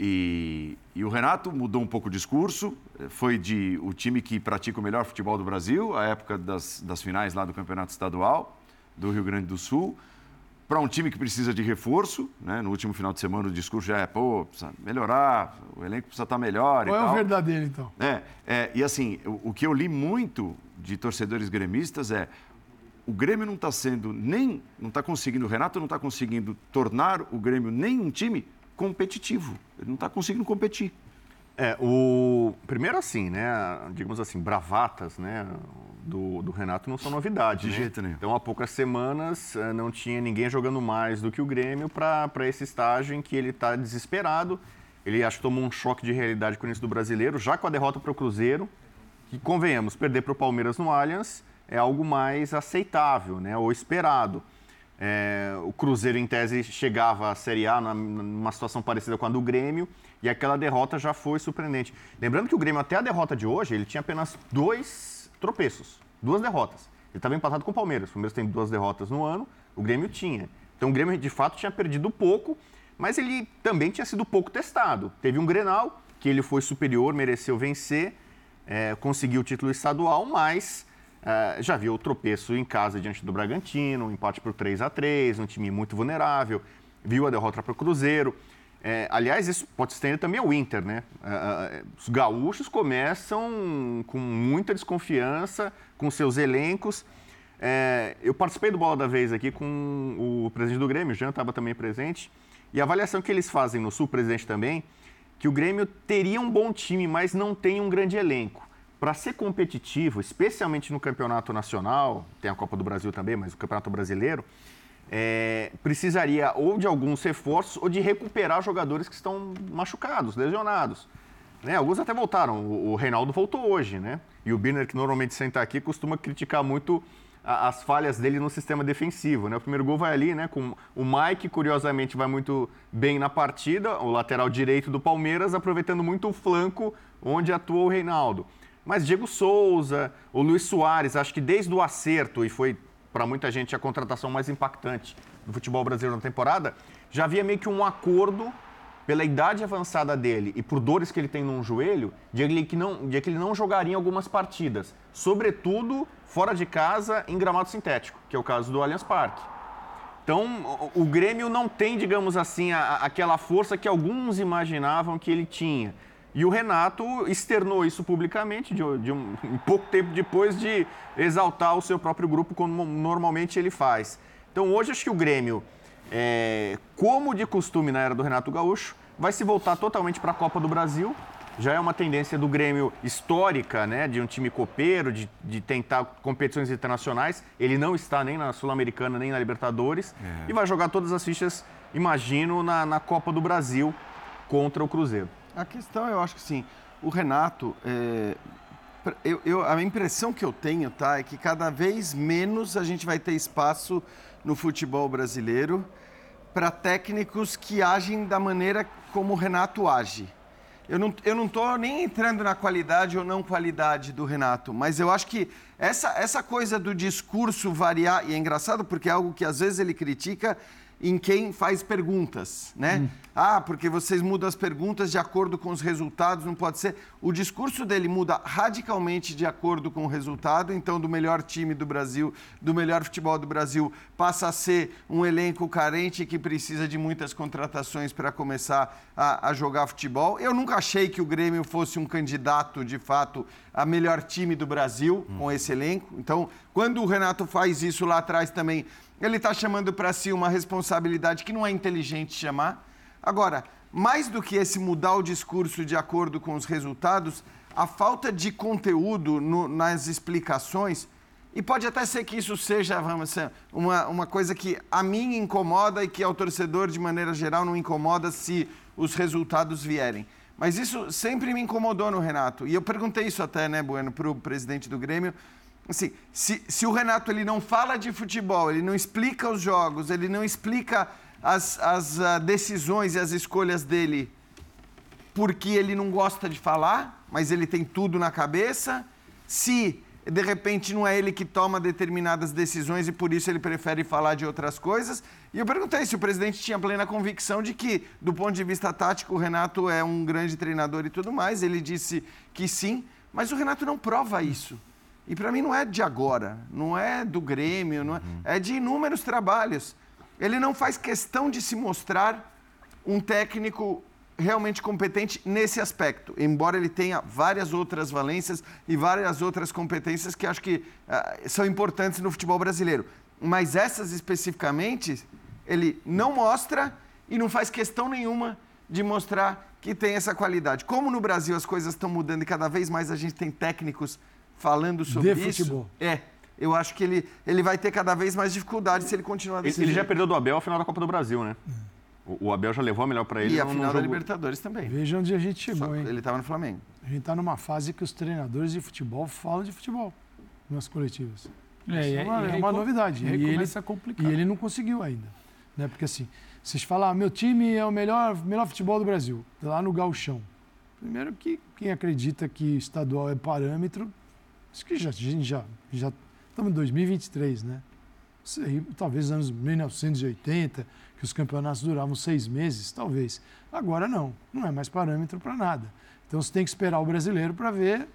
E, e, o Renato mudou um pouco o discurso, foi de o time que pratica o melhor futebol do Brasil, a época das, das finais lá do Campeonato Estadual do Rio Grande do Sul, para um time que precisa de reforço. Né? No último final de semana o discurso já é, pô, precisa melhorar, o elenco precisa estar tá melhor. Qual é o verdadeiro, então? É, é, e assim, o, o que eu li muito de torcedores gremistas é o Grêmio não está sendo nem, não está conseguindo, o Renato não está conseguindo tornar o Grêmio nem um time competitivo. Ele não está conseguindo competir. É, o primeiro assim, né, digamos assim, bravatas, né, do, do Renato não são novidade. De né? jeito nenhum. Então, há poucas semanas eh, não tinha ninguém jogando mais do que o Grêmio para esse estágio em que ele está desesperado. Ele acho que tomou um choque de realidade com o início do brasileiro, já com a derrota para o Cruzeiro, que convenhamos, perder para o Palmeiras no Allianz é algo mais aceitável, né, ou esperado. É, o Cruzeiro, em tese, chegava à Série A numa situação parecida com a do Grêmio e aquela derrota já foi surpreendente. Lembrando que o Grêmio, até a derrota de hoje, ele tinha apenas dois tropeços, duas derrotas. Ele estava empatado com o Palmeiras. O Palmeiras tem duas derrotas no ano, o Grêmio tinha. Então o Grêmio, de fato, tinha perdido pouco, mas ele também tinha sido pouco testado. Teve um Grenal, que ele foi superior, mereceu vencer, é, conseguiu o título estadual, mas Uh, já viu o tropeço em casa diante do Bragantino, um empate por 3 a 3 um time muito vulnerável, viu a derrota para o Cruzeiro. É, aliás, isso pode se estender também ao Inter, né? Uh, os gaúchos começam com muita desconfiança com seus elencos. É, eu participei do Bola da Vez aqui com o presidente do Grêmio, o Jean estava também presente, E a avaliação que eles fazem no Sul, presidente também, que o Grêmio teria um bom time, mas não tem um grande elenco. Para ser competitivo, especialmente no campeonato nacional, tem a Copa do Brasil também, mas o campeonato brasileiro, é, precisaria ou de alguns reforços ou de recuperar jogadores que estão machucados, lesionados. Né? Alguns até voltaram. O, o Reinaldo voltou hoje, né? E o Birner, que normalmente senta aqui, costuma criticar muito as falhas dele no sistema defensivo. Né? O primeiro gol vai ali, né? Com o Mike, curiosamente, vai muito bem na partida, o lateral direito do Palmeiras, aproveitando muito o flanco onde atua o Reinaldo. Mas Diego Souza, o Luiz Soares, acho que desde o acerto, e foi para muita gente a contratação mais impactante do futebol brasileiro na temporada, já havia meio que um acordo pela idade avançada dele e por dores que ele tem num joelho, de que, não, de que ele não jogaria em algumas partidas, sobretudo fora de casa em gramado sintético, que é o caso do Allianz Parque. Então, o, Grêmio não tem, digamos assim, a, aquela força que alguns imaginavam que ele tinha. E o Renato externou isso publicamente de, de um, um, pouco tempo depois de exaltar o seu próprio grupo, como normalmente ele faz. Então, hoje, acho que o Grêmio é, como de costume na era do Renato Gaúcho, vai se voltar totalmente para a Copa do Brasil. Já é uma tendência do Grêmio histórica, né, de um time copeiro, de, de tentar competições internacionais. Ele não está nem na Sul-Americana, nem na Libertadores. É. E vai jogar todas as fichas, imagino, na, na Copa do Brasil contra o Cruzeiro. A questão, eu acho que sim. O Renato, é, eu, eu, a impressão que eu tenho, tá, é que cada vez menos a gente vai ter espaço no futebol brasileiro para técnicos que agem da maneira como o Renato age. Eu não eu não nem entrando na qualidade ou não qualidade do Renato, mas eu acho que essa, essa coisa do discurso variar, e é engraçado porque é algo que às vezes ele critica em quem faz perguntas, né? Hum. Ah, porque vocês mudam as perguntas de acordo com os resultados, não pode ser. O discurso dele muda radicalmente de acordo com o resultado, então do melhor time do Brasil, do melhor futebol do Brasil, passa a ser um elenco carente que precisa de muitas contratações para começar a, a jogar futebol. Eu nunca achei que o Grêmio fosse um candidato, de fato, a melhor time do Brasil hum. com esse elenco. Então, quando o Renato faz isso lá atrás também, ele está chamando para si uma responsabilidade que não é inteligente chamar Agora, mais do que esse mudar o discurso de acordo com os resultados, a falta de conteúdo no, nas explicações, e pode até ser que isso seja, vamos uma, uma coisa que a mim incomoda e que ao torcedor, de maneira geral, não incomoda se os resultados vierem. Mas isso sempre me incomodou no Renato. E eu perguntei isso até, né, Bueno, para o presidente do Grêmio. Assim, se, se o Renato ele não fala de futebol, ele não explica os jogos, ele não explica as, as uh, decisões e as escolhas dele porque ele não gosta de falar, mas ele tem tudo na cabeça. Se de repente não é ele que toma determinadas decisões e por isso ele prefere falar de outras coisas. E eu perguntei se o presidente tinha plena convicção de que, do ponto de vista tático, o Renato é um grande treinador e tudo mais. Ele disse que sim, mas o Renato não prova isso. E para mim não é de agora, não é do Grêmio, não é, uhum. é de inúmeros trabalhos. Ele não faz questão de se mostrar um técnico realmente competente nesse aspecto, embora ele tenha várias outras valências e várias outras competências que acho que uh, são importantes no futebol brasileiro. Mas essas especificamente, ele não mostra e não faz questão nenhuma de mostrar que tem essa qualidade. Como no Brasil as coisas estão mudando e cada vez mais a gente tem técnicos falando sobre de isso. Futebol. É, eu acho que ele, ele vai ter cada vez mais dificuldade se ele continuar desse Ele, ele já perdeu do Abel a final da Copa do Brasil, né? O, o Abel já levou a melhor para ele. E a final da jogo... Libertadores também. Veja onde a gente chegou, Só, hein? Ele estava no Flamengo. A gente está numa fase que os treinadores de futebol falam de futebol nas coletivas. É, Isso é, uma, é uma novidade. E, ele, a complicar. e ele não conseguiu ainda. Né? Porque assim, vocês falam, ah, meu time é o melhor, melhor futebol do Brasil, lá no Galchão. Primeiro que quem acredita que estadual é parâmetro, acho que já, já, já Estamos em 2023, né? Sei, talvez anos 1980, que os campeonatos duravam seis meses, talvez. Agora não, não é mais parâmetro para nada. Então você tem que esperar o brasileiro para ver,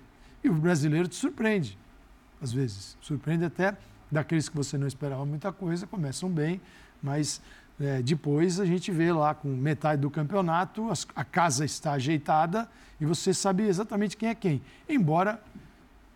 e o brasileiro te surpreende, às vezes. Surpreende até daqueles que você não esperava muita coisa, começam bem, mas é, depois a gente vê lá com metade do campeonato, a casa está ajeitada e você sabe exatamente quem é quem. Embora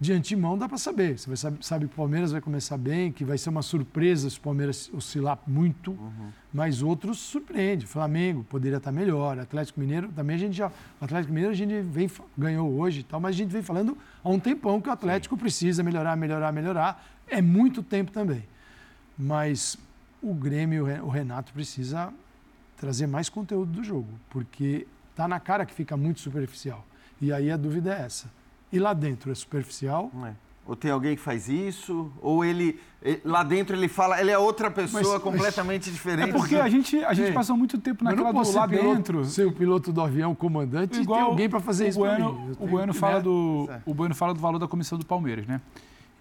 de antemão dá para saber. Você sabe, sabe que o Palmeiras vai começar bem, que vai ser uma surpresa se o Palmeiras oscilar muito, uhum. mas outros surpreende. Flamengo poderia estar melhor, Atlético Mineiro também a gente já, o Atlético Mineiro a gente vem ganhou hoje e tal, mas a gente vem falando há um tempão que o Atlético Sim. precisa melhorar, melhorar, melhorar. É muito tempo também. Mas o Grêmio, o Renato precisa trazer mais conteúdo do jogo, porque tá na cara que fica muito superficial. E aí a dúvida é essa e lá dentro é superficial. É. Ou tem alguém que faz isso, ou ele, lá dentro ele fala, ele é outra pessoa mas, completamente mas, diferente. É porque a gente, a gente passou muito tempo naquela do lá piloto, dentro. Ser o piloto do avião, comandante, Igual e tem alguém para fazer isso bueno, mim. O bueno, fala do, o bueno fala do valor da comissão do Palmeiras, né?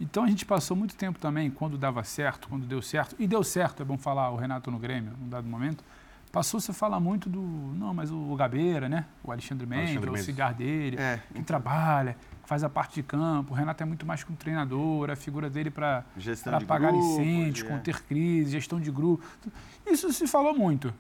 Então a gente passou muito tempo também, quando dava certo, quando deu certo, e deu certo, é bom falar, o Renato no Grêmio, num dado momento, Passou-se a falar muito do. Não, mas o Gabeira, né? O Alexandre Mendes, o cigar dele, é. que trabalha, faz a parte de campo. O Renato é muito mais que um treinador, a figura dele para pagar licença, é. conter crise, gestão de grupo. Isso se falou muito.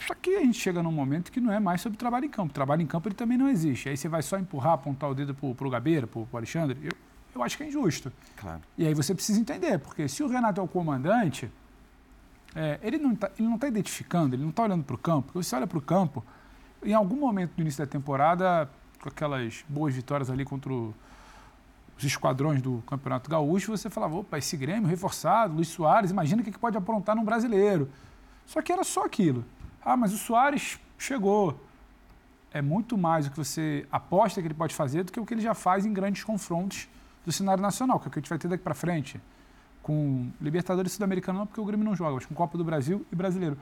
Só que a gente chega num momento que não é mais sobre trabalho em campo. Trabalho em campo ele também não existe. Aí você vai só empurrar, apontar o dedo para o Gabeira, para o Alexandre. Eu, eu acho que é injusto. Claro. E aí você precisa entender, porque se o Renato é o comandante é, ele não está tá identificando, ele não está olhando para o campo. Porque você olha para o campo, em algum momento do início da temporada, com aquelas boas vitórias ali contra o, os esquadrões do Campeonato Gaúcho, você falava, opa, esse Grêmio reforçado, Luiz Soares, imagina o que, pode aprontar num brasileiro. Só que era só aquilo. Ah, mas o Soares chegou. É muito mais o que você aposta que ele pode fazer do que o que ele já faz em grandes confrontos do cenário nacional, que é o que a gente vai ter daqui para frente com Libertadores Sul-Americano, não porque o Grêmio não joga, mas com Copa do Brasil e Brasileiro.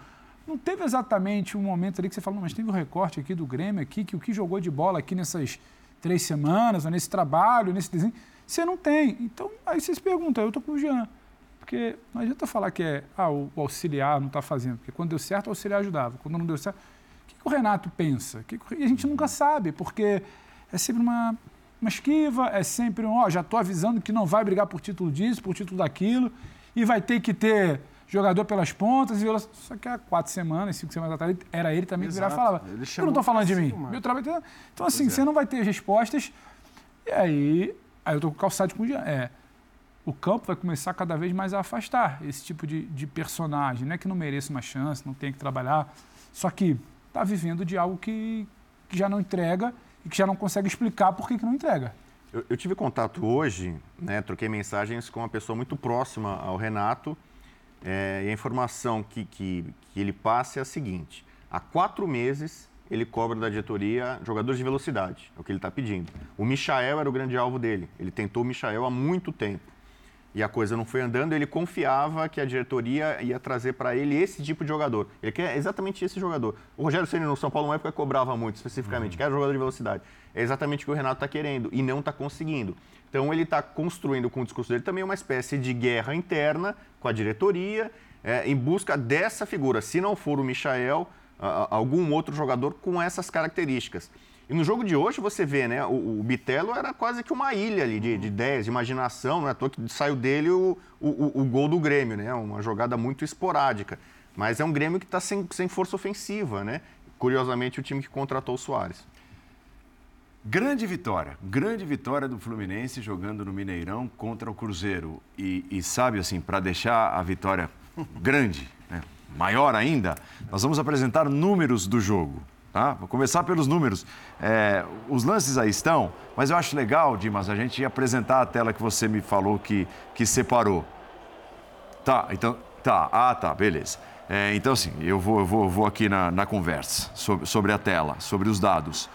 Não teve exatamente um momento ali que você falou, mas teve um recorte aqui do Grêmio aqui, que o que jogou de bola aqui nessas três semanas, ou nesse trabalho, nesse desenho, você não tem. Então, aí você se pergunta, eu estou com o Jean. Porque não adianta falar que é, ah, o, auxiliar não está fazendo, porque quando deu certo, o auxiliar ajudava. Quando não deu certo, o que, que o Renato pensa? Que que, e a gente nunca sabe, porque é sempre uma, uma esquiva, é sempre um, ó, já estou avisando que não vai brigar por título disso, por título daquilo, e vai ter que ter jogador pelas pontas. E Só que há quatro semanas, cinco semanas atrás, era ele também Exato. que virava falava. Eu não estou falando de mim. Meu trabalho Então, assim, pois você é. não vai ter respostas. E aí, aí eu estou com calçado com o É, o campo vai começar cada vez mais a afastar esse tipo de, de personagem. Não é que não mereça uma chance, não tem que trabalhar. Só que está vivendo de algo que, que já não entrega e que já não consegue explicar por que, que não entrega. Eu, eu tive contato hoje, né, troquei mensagens com uma pessoa muito próxima ao Renato, é, e a informação que, que, que ele passa é a seguinte: há quatro meses ele cobra da diretoria jogadores de velocidade, é o que ele está pedindo. O Michael era o grande alvo dele, ele tentou o Michael há muito tempo e a coisa não foi andando, ele confiava que a diretoria ia trazer para ele esse tipo de jogador. Ele quer exatamente esse jogador. O Rogério Ceni no São Paulo, uma época, cobrava muito especificamente, uhum. quer jogador de velocidade. É exatamente o que o Renato está querendo e não está conseguindo. Então ele está construindo com o discurso dele também uma espécie de guerra interna com a diretoria é, em busca dessa figura. Se não for o Michael, algum outro jogador com essas características. E no jogo de hoje você vê, né? O, o era quase que uma ilha ali de, de ideias, de imaginação, é toa que saiu dele o, o, o gol do Grêmio, né? Uma jogada muito esporádica. Mas é um Grêmio que está sem, sem força ofensiva, né? Curiosamente, o time que contratou o Soares. Grande vitória, grande vitória do Fluminense jogando no Mineirão contra o Cruzeiro. E, e sabe, assim, para deixar a vitória grande, né? maior ainda, nós vamos apresentar números do jogo. Tá? Vou começar pelos números. É, os lances aí estão, mas eu acho legal, Dimas, a gente apresentar a tela que você me falou que, que separou. Tá, então. Tá, ah, tá, beleza. É, então, assim, eu vou, eu vou, eu vou aqui na, na conversa sobre, sobre a tela, sobre os dados.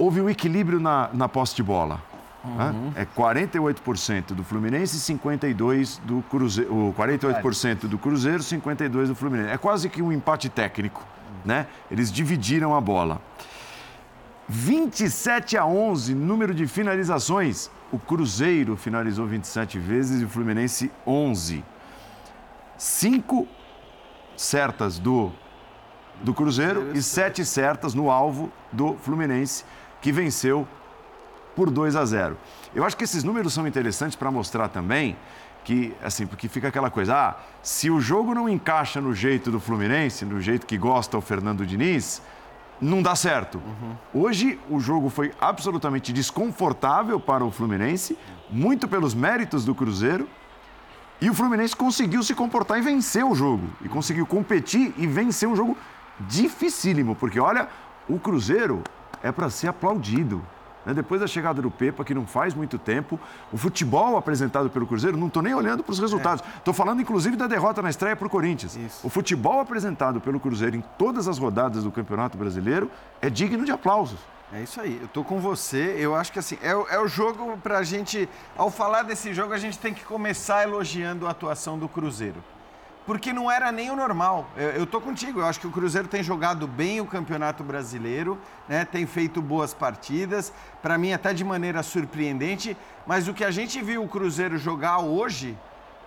Houve um equilíbrio na, na posse de bola. Uhum. É 48% do Fluminense e 52% do Cruzeiro. 48% do Cruzeiro, 52% do Fluminense. É quase que um empate técnico né? Eles dividiram a bola. 27 a 11, número de finalizações. O Cruzeiro finalizou 27 vezes e o Fluminense 11. Cinco certas do, do Cruzeiro e sete certas no alvo do Fluminense, que venceu por 2 a 0. Eu acho que esses números são interessantes para mostrar também que, assim, porque fica aquela coisa, ah, se o jogo não encaixa no jeito do Fluminense, no jeito que gosta o Fernando Diniz, não dá certo. Uhum. Hoje o jogo foi absolutamente desconfortável para o Fluminense, muito pelos méritos do Cruzeiro. E o Fluminense conseguiu se comportar e vencer o jogo. E conseguiu competir e vencer um jogo dificílimo. Porque, olha, o Cruzeiro é para ser aplaudido. Né? Depois da chegada do Pepa, que não faz muito tempo, o futebol apresentado pelo Cruzeiro, não estou nem olhando para os resultados. Estou é. falando, inclusive, da derrota na estreia para o Corinthians. Isso. O futebol apresentado pelo Cruzeiro em todas as rodadas do Campeonato Brasileiro é digno de aplausos. É isso aí, eu tô com você. Eu acho que assim, é, é o jogo para a gente. Ao falar desse jogo, a gente tem que começar elogiando a atuação do Cruzeiro porque não era nem o normal. Eu, eu tô contigo, eu acho que o Cruzeiro tem jogado bem o Campeonato Brasileiro, né? tem feito boas partidas, para mim até de maneira surpreendente, mas o que a gente viu o Cruzeiro jogar hoje,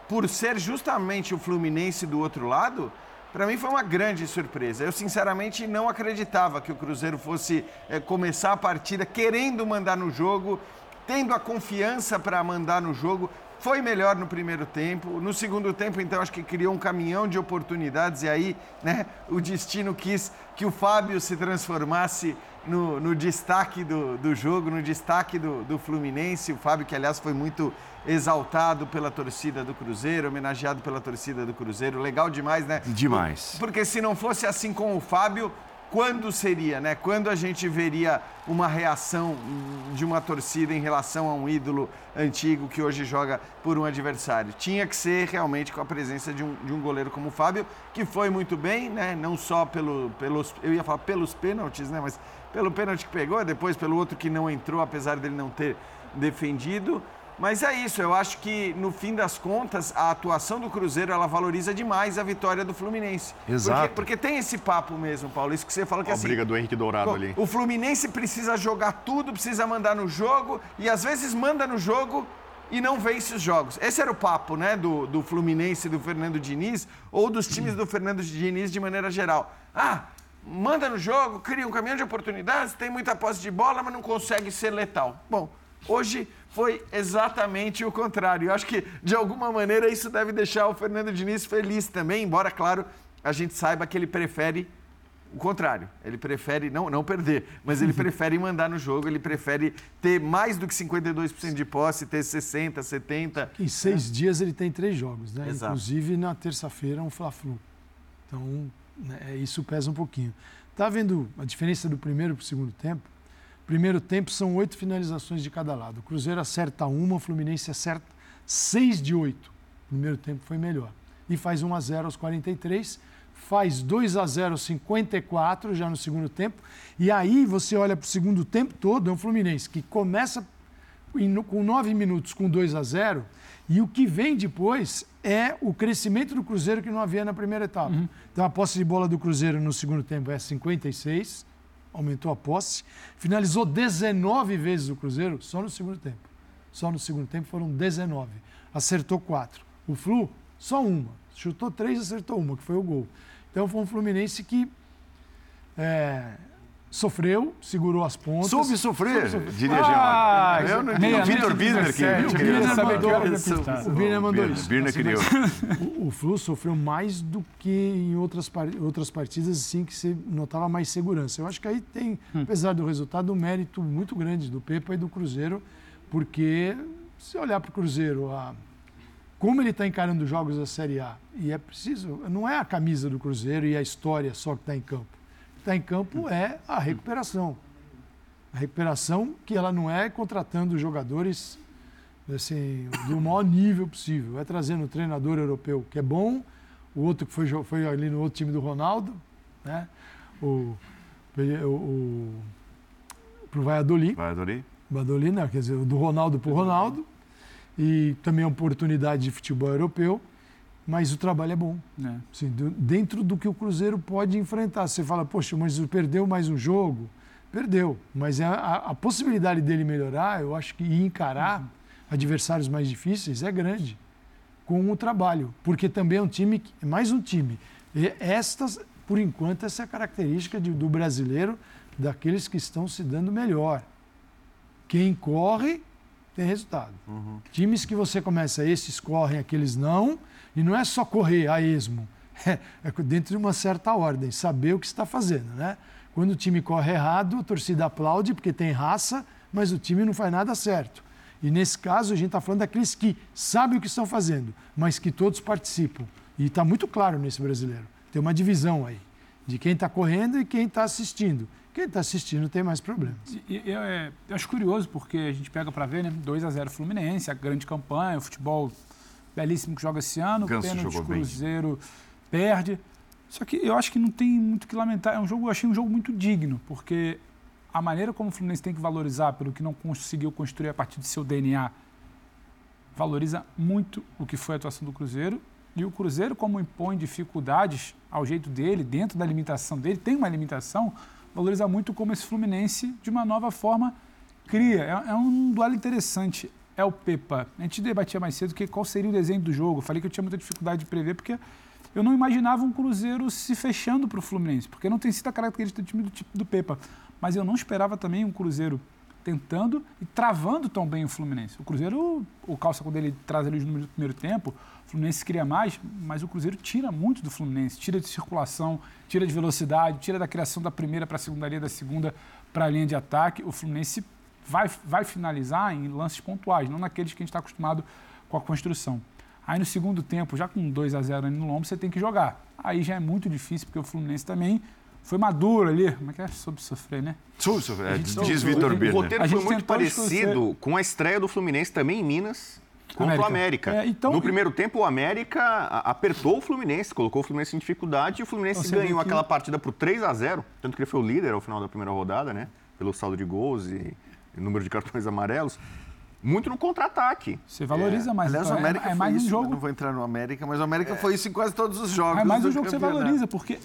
por ser justamente o Fluminense do outro lado, para mim foi uma grande surpresa. Eu sinceramente não acreditava que o Cruzeiro fosse é, começar a partida querendo mandar no jogo, tendo a confiança para mandar no jogo foi melhor no primeiro tempo. No segundo tempo, então, acho que criou um caminhão de oportunidades e aí né, o destino quis que o Fábio se transformasse no, no destaque do, do, jogo, no destaque do, do Fluminense. O Fábio, que aliás foi muito exaltado pela torcida do Cruzeiro, homenageado pela torcida do Cruzeiro. Legal demais, né? Demais. Porque se não fosse assim com o Fábio, quando seria, né? Quando a gente veria uma reação de uma torcida em relação a um ídolo antigo que hoje joga por um adversário? Tinha que ser realmente com a presença de um, de um goleiro como o Fábio, que foi muito bem, né? Não só pelo, pelos, eu ia falar pelos pênaltis, né? Mas pelo pênalti que pegou, depois pelo outro que não entrou, apesar dele não ter defendido. Mas é isso, eu acho que no fim das contas a atuação do Cruzeiro ela valoriza demais a vitória do Fluminense. Exato. Porque, porque tem esse papo mesmo, Paulo, isso que você fala que a assim. A briga do Henrique Dourado o, ali. O Fluminense precisa jogar tudo, precisa mandar no jogo e às vezes manda no jogo e não vence os jogos. Esse era o papo, né, do, do Fluminense do Fernando Diniz ou dos times do Fernando Diniz de maneira geral. Ah, manda no jogo, cria um caminhão de oportunidades, tem muita posse de bola, mas não consegue ser letal. Bom, hoje foi exatamente o contrário. Eu acho que, de alguma maneira, isso deve deixar o Fernando Diniz feliz também, embora, claro, a gente saiba que ele prefere o contrário. Ele prefere não, não perder, mas ele prefere mandar no jogo, ele prefere ter mais do que 52% de posse, ter 60%, 70%. Em seis né? dias ele tem três jogos, né? Exato. Inclusive na terça-feira um Fla-Flu. Então, né, isso pesa um pouquinho. Tá vendo a diferença do primeiro para o segundo tempo? Primeiro tempo são oito finalizações de cada lado. O Cruzeiro acerta uma, o Fluminense acerta seis de oito. Primeiro tempo foi melhor. E faz 1 a 0 aos 43, faz 2 a 0 aos 54 já no segundo tempo. E aí você olha para o segundo tempo todo, é um Fluminense que começa com nove minutos com 2 a 0 e o que vem depois é o crescimento do Cruzeiro que não havia na primeira etapa. Uhum. Então a posse de bola do Cruzeiro no segundo tempo é 56 aumentou a posse, finalizou 19 vezes o Cruzeiro só no segundo tempo. Só no segundo tempo foram 19. Acertou quatro. O Flu, só uma. Chutou três, acertou uma, que foi o gol. Então foi um Fluminense que é, sofreu, segurou as pontas. Soube sofrer, soube sofrer. diria ah, Eu não O Vitor Birner que viu. O Birner mandou, o Birner mandou isso. Birner criou. O, o Flu sofreu mais do que em outras, outras partidas, assim, que você notava mais segurança. Eu acho que aí tem, hum. apesar do resultado, um mérito muito grande do Pepa e do Cruzeiro, porque se olhar para o Cruzeiro, a, como ele está encarando os jogos da Série A, e é preciso, não é a camisa do Cruzeiro e a história só que está em campo está em campo é a recuperação. A recuperação que ela não é contratando jogadores assim, do maior nível possível. É trazendo um treinador europeu que é bom, o outro que foi, foi ali no outro time do Ronaldo, né? o, o, o para o Valladolid. Valladolid. Valladolid, não, quer dizer, do Ronaldo para o Ronaldo. E também a oportunidade de futebol europeu mas o trabalho é bom. É. Assim, dentro do que o Cruzeiro pode enfrentar. Você fala, poxa, mas perdeu mais um jogo? Perdeu. Mas a, a, a possibilidade dele melhorar, eu acho que encarar uhum. adversários mais difíceis é grande com o trabalho. Porque também é um time, é mais um time. E estas, por enquanto, essa é a característica de, do brasileiro, daqueles que estão se dando melhor. Quem corre tem resultado. Uhum. Times que você começa, esses correm, aqueles não e não é só correr a esmo, é, é dentro de uma certa ordem, saber o que está fazendo, né? Quando o time corre errado, a torcida aplaude porque tem raça, mas o time não faz nada certo. E nesse caso, a gente está falando daqueles que sabem o que estão fazendo, mas que todos participam. E está muito claro nesse brasileiro. Tem uma divisão aí de quem está correndo e quem está assistindo. Quem está assistindo tem mais problemas. E, eu, é, eu acho curioso, porque a gente pega para ver, né? 2 a 0 Fluminense, a grande campanha, o futebol belíssimo que joga esse ano, Ganso pênalti, jogou Cruzeiro bem. perde. Só que eu acho que não tem muito que lamentar. É um jogo, eu achei um jogo muito digno, porque a maneira como o Fluminense tem que valorizar pelo que não conseguiu construir a partir de seu DNA, valoriza muito o que foi a atuação do Cruzeiro. E o Cruzeiro, como impõe dificuldades ao jeito dele, dentro da limitação dele, tem uma limitação, valoriza muito como esse Fluminense, de uma nova forma, cria. É, é um duelo interessante. É o Pepa. A gente debatia mais cedo que qual seria o desenho do jogo. Falei que eu tinha muita dificuldade de prever, porque eu não imaginava um Cruzeiro se fechando para o Fluminense, porque não tem sido a característica do time do do Pepa. Mas eu não esperava também um Cruzeiro tentando e travando tão bem o Fluminense. O Cruzeiro, o Calça, quando ele traz ali os números do primeiro tempo, Fluminense cria mais, mas o Cruzeiro tira muito do Fluminense, tira de circulação, tira de velocidade, tira da criação da primeira para a segunda linha, da segunda para a linha de ataque. O Fluminense vai, vai finalizar em lances pontuais, não naqueles que a gente está acostumado com a construção. Aí no segundo tempo, já com 2 a 0 no lombo, você tem que jogar. Aí já é muito difícil, porque o Fluminense também foi maduro ali. Como é que é? Soube sofrer, né? Soube sofrer, é, diz Vitor Birner. O roteiro foi muito parecido com a estreia do Fluminense também em Minas, contra América. o América. É, então, no primeiro tempo, o América apertou o Fluminense, colocou o Fluminense em dificuldade e o Fluminense ganhou que... aquela partida por 3 a 0 tanto que ele foi o líder ao final da primeira rodada, né? Pelo saldo de gols e, número de cartões amarelos muito no contra-ataque. Você valoriza é. mais. Aliás, então, o América é, é mais isso, um jogo. Não vou entrar no América, mas o América é. foi isso em quase todos os jogos. É mais um jogo que você valoriza, porque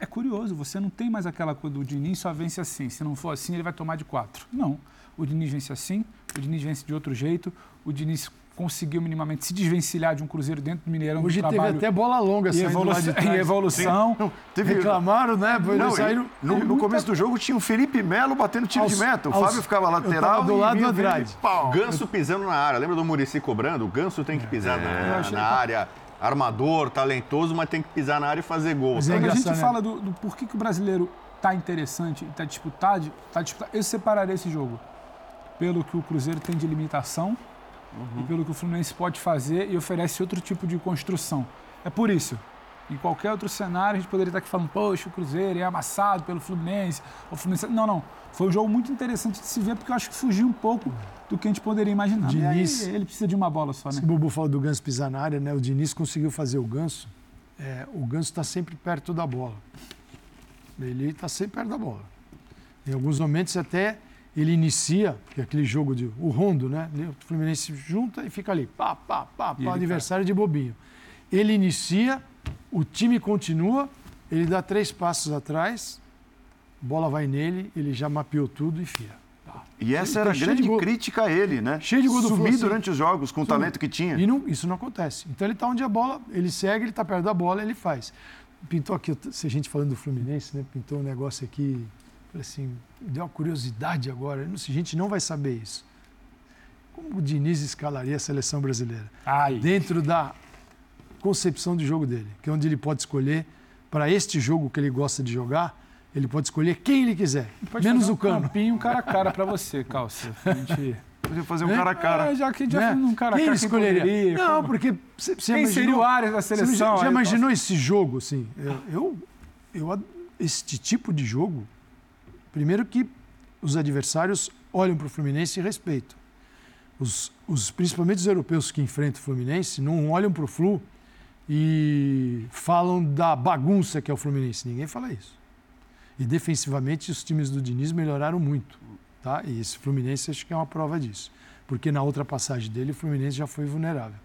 é curioso, você não tem mais aquela coisa do Diniz só vence assim. Se não for assim, ele vai tomar de quatro. Não. O Diniz vence assim, o Diniz vence de outro jeito, o Diniz conseguiu minimamente se desvencilhar de um Cruzeiro dentro do Mineirão. Hoje teve até bola longa e, evolu e evolução. Não, teve... Reclamaram, né? Não, saíram... no, no começo do jogo tinha o Felipe Melo batendo tiro aos, de meta. O aos... Fábio ficava lateral. do lado do Andrade. Ganso pisando na área. Lembra do Murici cobrando? O Ganso tem que pisar é. na, na área armador, talentoso, mas tem que pisar na área e fazer gol. Mas é Quando a gente né? fala do, do porquê que o brasileiro está interessante, está disputado, tá disputado, eu separaria esse jogo pelo que o Cruzeiro tem de limitação uhum. e pelo que o Fluminense pode fazer e oferece outro tipo de construção. É por isso. Em qualquer outro cenário, a gente poderia estar aqui falando, poxa, o Cruzeiro é amassado pelo Fluminense. O Fluminense... Não, não. Foi um jogo muito interessante de se ver, porque eu acho que fugiu um pouco do que a gente poderia imaginar. Diniz, aí, ele precisa de uma bola só, né? O Bubu falou do Ganso pisar na área, né? O Diniz conseguiu fazer o Ganso. É, o Ganso está sempre perto da bola. Ele está sempre perto da bola. Em alguns momentos até ele inicia, que é aquele jogo de o rondo, né? O Fluminense junta e fica ali, pá, pá, pá, pá, adversário de bobinho. Ele inicia, o time continua, ele dá três passos atrás, bola vai nele, ele já mapeou tudo e fia. E essa era a grande crítica a ele, né? Cheio de gol do Sumir durante os jogos com o talento que tinha. E não, isso não acontece. Então ele está onde a bola, ele segue, ele está perto da bola, ele faz. Pintou aqui, se a gente falando do Fluminense, né? Pintou um negócio aqui, assim, deu uma curiosidade agora. A gente não vai saber isso. Como o Diniz escalaria a seleção brasileira? Ai. Dentro da concepção de jogo dele, que é onde ele pode escolher para este jogo que ele gosta de jogar, ele pode escolher quem ele quiser, pode menos o cano. Um campinho cara a cara para você, Calça. A gente... Podia fazer um cara a cara. É, já que já né? um cara a cara. Quem escolheria? Poderia, não, como... porque você Quem imaginou, seria o Ares da seleção? Você já, já imaginou esse jogo, assim? Eu, eu, eu, este tipo de jogo, primeiro que os adversários olham para o Fluminense e respeitam. Os, os, principalmente os europeus que enfrentam o Fluminense não olham para o Flu e falam da bagunça que é o Fluminense. Ninguém fala isso. E defensivamente os times do Diniz melhoraram muito. Tá? E esse Fluminense acho que é uma prova disso. Porque na outra passagem dele o Fluminense já foi vulnerável.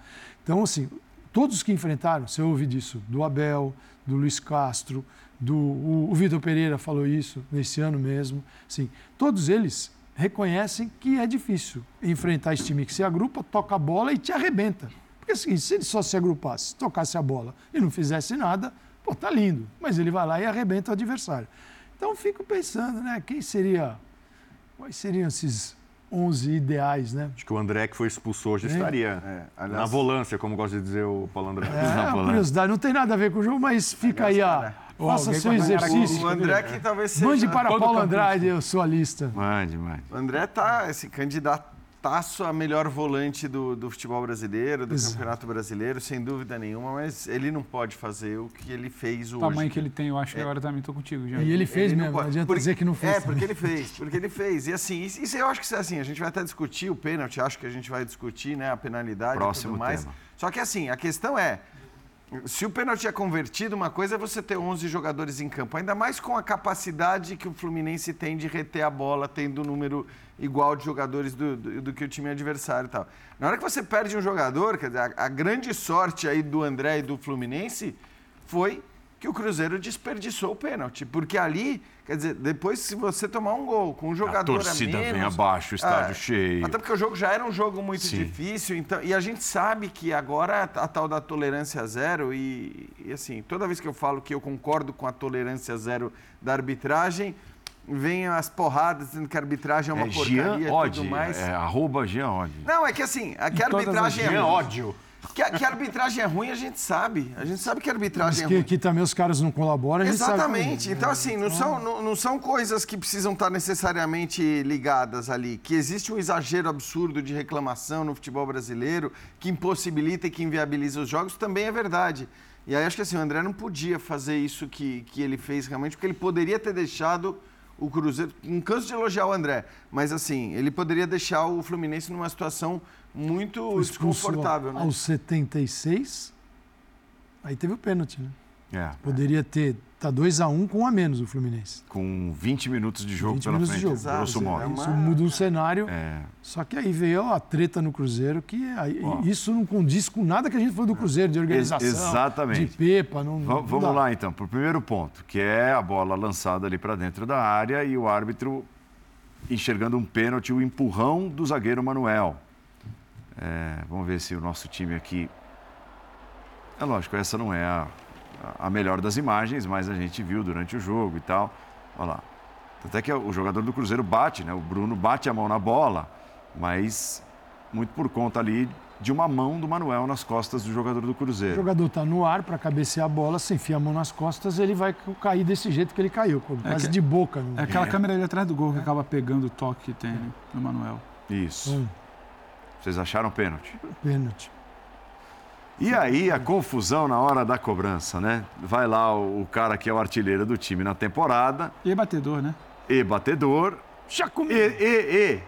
Então, assim, todos que enfrentaram, você ouve disso, do Abel, do Luiz Castro, do, o, o Vitor Pereira falou isso nesse ano mesmo. Assim, todos eles reconhecem que é difícil enfrentar esse time que se agrupa, toca a bola e te arrebenta. Porque assim, se ele só se agrupasse, tocasse a bola e não fizesse nada, pô, tá lindo. Mas ele vai lá e arrebenta o adversário. Então fico pensando, né? Quem seria. Quais seriam esses 11 ideais, né? Acho que o André, que foi expulso hoje, é. estaria é, aliás, na volância, como gosta de dizer o Paulo André. É, é curiosidade, não tem nada a ver com o jogo, mas fica aliás, aí a. Faça seu exercício. O André que talvez seja... Mande para Todo Paulo campista. Andrade, eu sou a lista. Mande, mande. O André tá esse candidataço a melhor volante do, do futebol brasileiro, do Exato. Campeonato Brasileiro, sem dúvida nenhuma, mas ele não pode fazer o que ele fez O hoje. tamanho que ele tem, eu acho que agora também tô contigo, já. E ele fez Ele mesmo, não pode- adianta porque- dizer que não fez. É, também. porque ele fez, porque ele fez. E assim, isso isso eu acho que assim, a gente vai até discutir o pênalti, acho que a gente vai discutir, né, a penalidade Próximo e tudo mais. tema. Só que assim, a questão é, se o pênalti é convertido, uma coisa é você ter 11 jogadores em campo, ainda mais com a capacidade que o Fluminense tem de reter a bola, tendo um número igual de jogadores do, do, do que o time adversário e tal. Na hora que você perde um jogador, quer dizer, a, a grande sorte aí do André e do Fluminense foi que o Cruzeiro desperdiçou o pênalti, porque ali, quer dizer, depois se você tomar um gol com um jogador torcida a menos, vem abaixo, o estádio é, cheio. Até porque o jogo já era um jogo muito Sim. difícil, então, e a gente sabe que agora a tal da tolerância zero e, e, assim, toda vez que eu falo que eu concordo com a tolerância zero da arbitragem, vem as porradas dizendo que a arbitragem é uma É porcaria e tudo mais. é arroba Jean Oddi. Não, é que assim, a que a arbitragem é Jean ódio. Que a, que a arbitragem é ruim, a gente sabe. A gente sabe que a arbitragem é que, ruim. que também os caras não colaboram, Exatamente. Então, assim, não são, não, não são coisas que precisam estar necessariamente ligadas ali. Que existe um exagero absurdo de reclamação no futebol brasileiro que impossibilita e que inviabiliza os jogos, também é verdade. E aí acho que assim, o André não podia fazer isso que, que ele fez realmente, porque ele poderia ter deixado o Cruzeiro. Não canso de elogiar o André, mas assim, ele poderia deixar o Fluminense numa situação muito desconfortável, né? Aos 76, aí teve o pênalti, né? É, Poderia ter, tá 2 a 1 com um a menos o Fluminense. com 20 minutos de jogo 20 pela minutos de frente, jogo. grosso Exato, modo. é uma- Isso muda um cenário. É, Só que aí veio a treta no Cruzeiro, que aí- isso não condiz com nada que a gente falou do Cruzeiro, de organização, exatamente. de pepa. Não, não Vamos dá. lá então, para o primeiro ponto, que é a bola lançada ali para dentro da área e o árbitro enxergando um pênalti, o empurrão do zagueiro Manuel. É, vamos ver se o nosso time aqui. É lógico, essa não é a, a melhor das imagens, mas a gente viu durante o jogo e tal. Olha lá. Até que o jogador do Cruzeiro bate, né? O Bruno bate a mão na bola, mas muito por conta ali de uma mão do Manuel nas costas do jogador do O Cruzeiro. jogador está no ar para cabecear a bola, se enfia a mão nas costas, ele vai cair desse jeito que ele caiu, quase que- de boca. No... É aquela câmera ali atrás do gol que acaba pegando o toque que tem, né? Do Manuel. Isso. Hum, Vocês acharam pênalti? pênalti. E aí a confusão na hora da cobrança, né? Vai lá o, o cara que é o artilheiro do time na temporada, E batedor, né? e batedor, e, e, e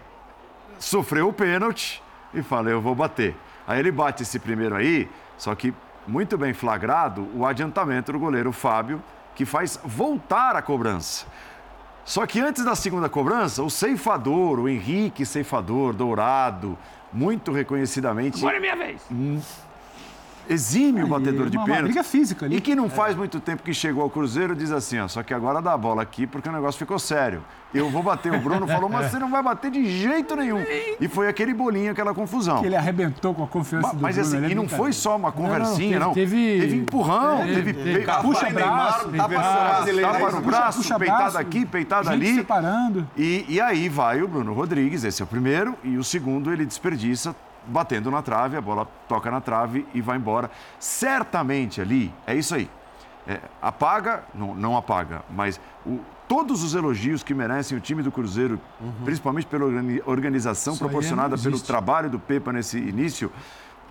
sofreu o pênalti e fala, eu vou bater. Aí ele bate esse primeiro aí, só que muito bem flagrado o adiantamento do goleiro Fábio, que faz voltar a cobrança. Só que antes da segunda cobrança, o ceifador, o Henrique Ceifador, dourado, muito reconhecidamente Agora é minha vez. Exime o batedor de pênalti. briga física ali. E que não faz muito tempo que chegou ao Cruzeiro, diz assim, ó, só que agora dá a bola aqui porque o negócio ficou sério. Eu vou bater. O Bruno falou, mas você não vai bater de jeito nenhum. E foi aquele bolinho, aquela confusão. Que ele arrebentou com a confiança Ma- do Mas Bruno, assim, é e não foi só uma conversinha, não, não. teve- teve- empurrão, teve- teve, teve Puxa Neymar, braço, tapa teve- brasileiro. tapa no Puxa- braço, puxa peitada braço, aqui, peitada gente ali. separando. E, e aí vai o Bruno Rodrigues, esse é o primeiro, e o segundo ele desperdiça, batendo na trave, a bola toca na trave e vai embora. Certamente ali, é isso aí. É, apaga, não, não apaga, mas o- todos os elogios que merecem o time do Cruzeiro, principalmente pela organi- organização Isso proporcionada pelo trabalho do Pepa nesse início,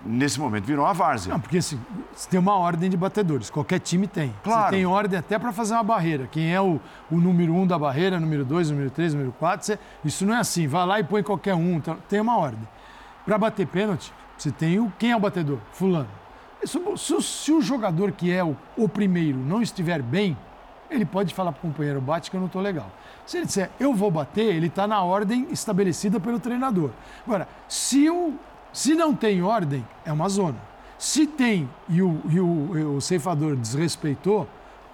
nesse momento virou uma várzea. Não, porque assim, você tem uma ordem de batedores, qualquer time tem. Claro. Você tem ordem até para fazer uma barreira. Quem é o, o número um da barreira, número dois, número três, número quatro, você- isso não é assim. Vai lá e põe qualquer um, então, tem uma ordem. Para bater pênalti, você tem o quem é o batedor? Fulano. Se, o- se o jogador que é o, o primeiro não estiver bem, ele pode falar para o companheiro, bate que eu não estou legal. Se ele disser, eu vou bater, ele está na ordem estabelecida pelo treinador. Agora, se, o, se não tem ordem, é uma zona. Se tem e o, e o, o ceifador desrespeitou,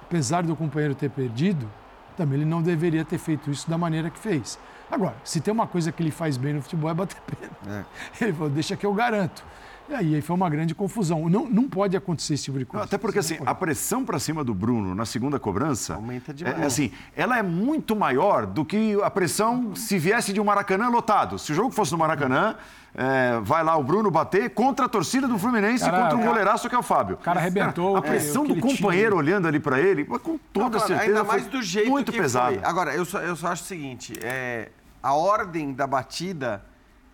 apesar do companheiro ter perdido, também ele não deveria ter feito isso da maneira que fez. Agora, se tem uma coisa que ele faz bem no futebol é bater pênalti. Ele falou, deixa que eu garanto. E aí foi uma grande confusão. Não, não pode acontecer esse tipo de coisa. Até porque assim, a pressão para cima do Bruno na segunda cobrança Aumenta é, demais. é assim, ela é muito maior do que a pressão se viesse de um Maracanã lotado. Se o jogo fosse no Maracanã, é, vai lá o Bruno bater contra a torcida do Fluminense Cara, contra um cara- goleiraço que é o Fábio. O cara arrebentou. A é, pressão o que do ele tinha. companheiro olhando ali para ele, mas com toda Não, claro, certeza Ainda foi mais do jeito muito que pesado. foi. Agora, eu só, eu só acho o seguinte: é, a ordem da batida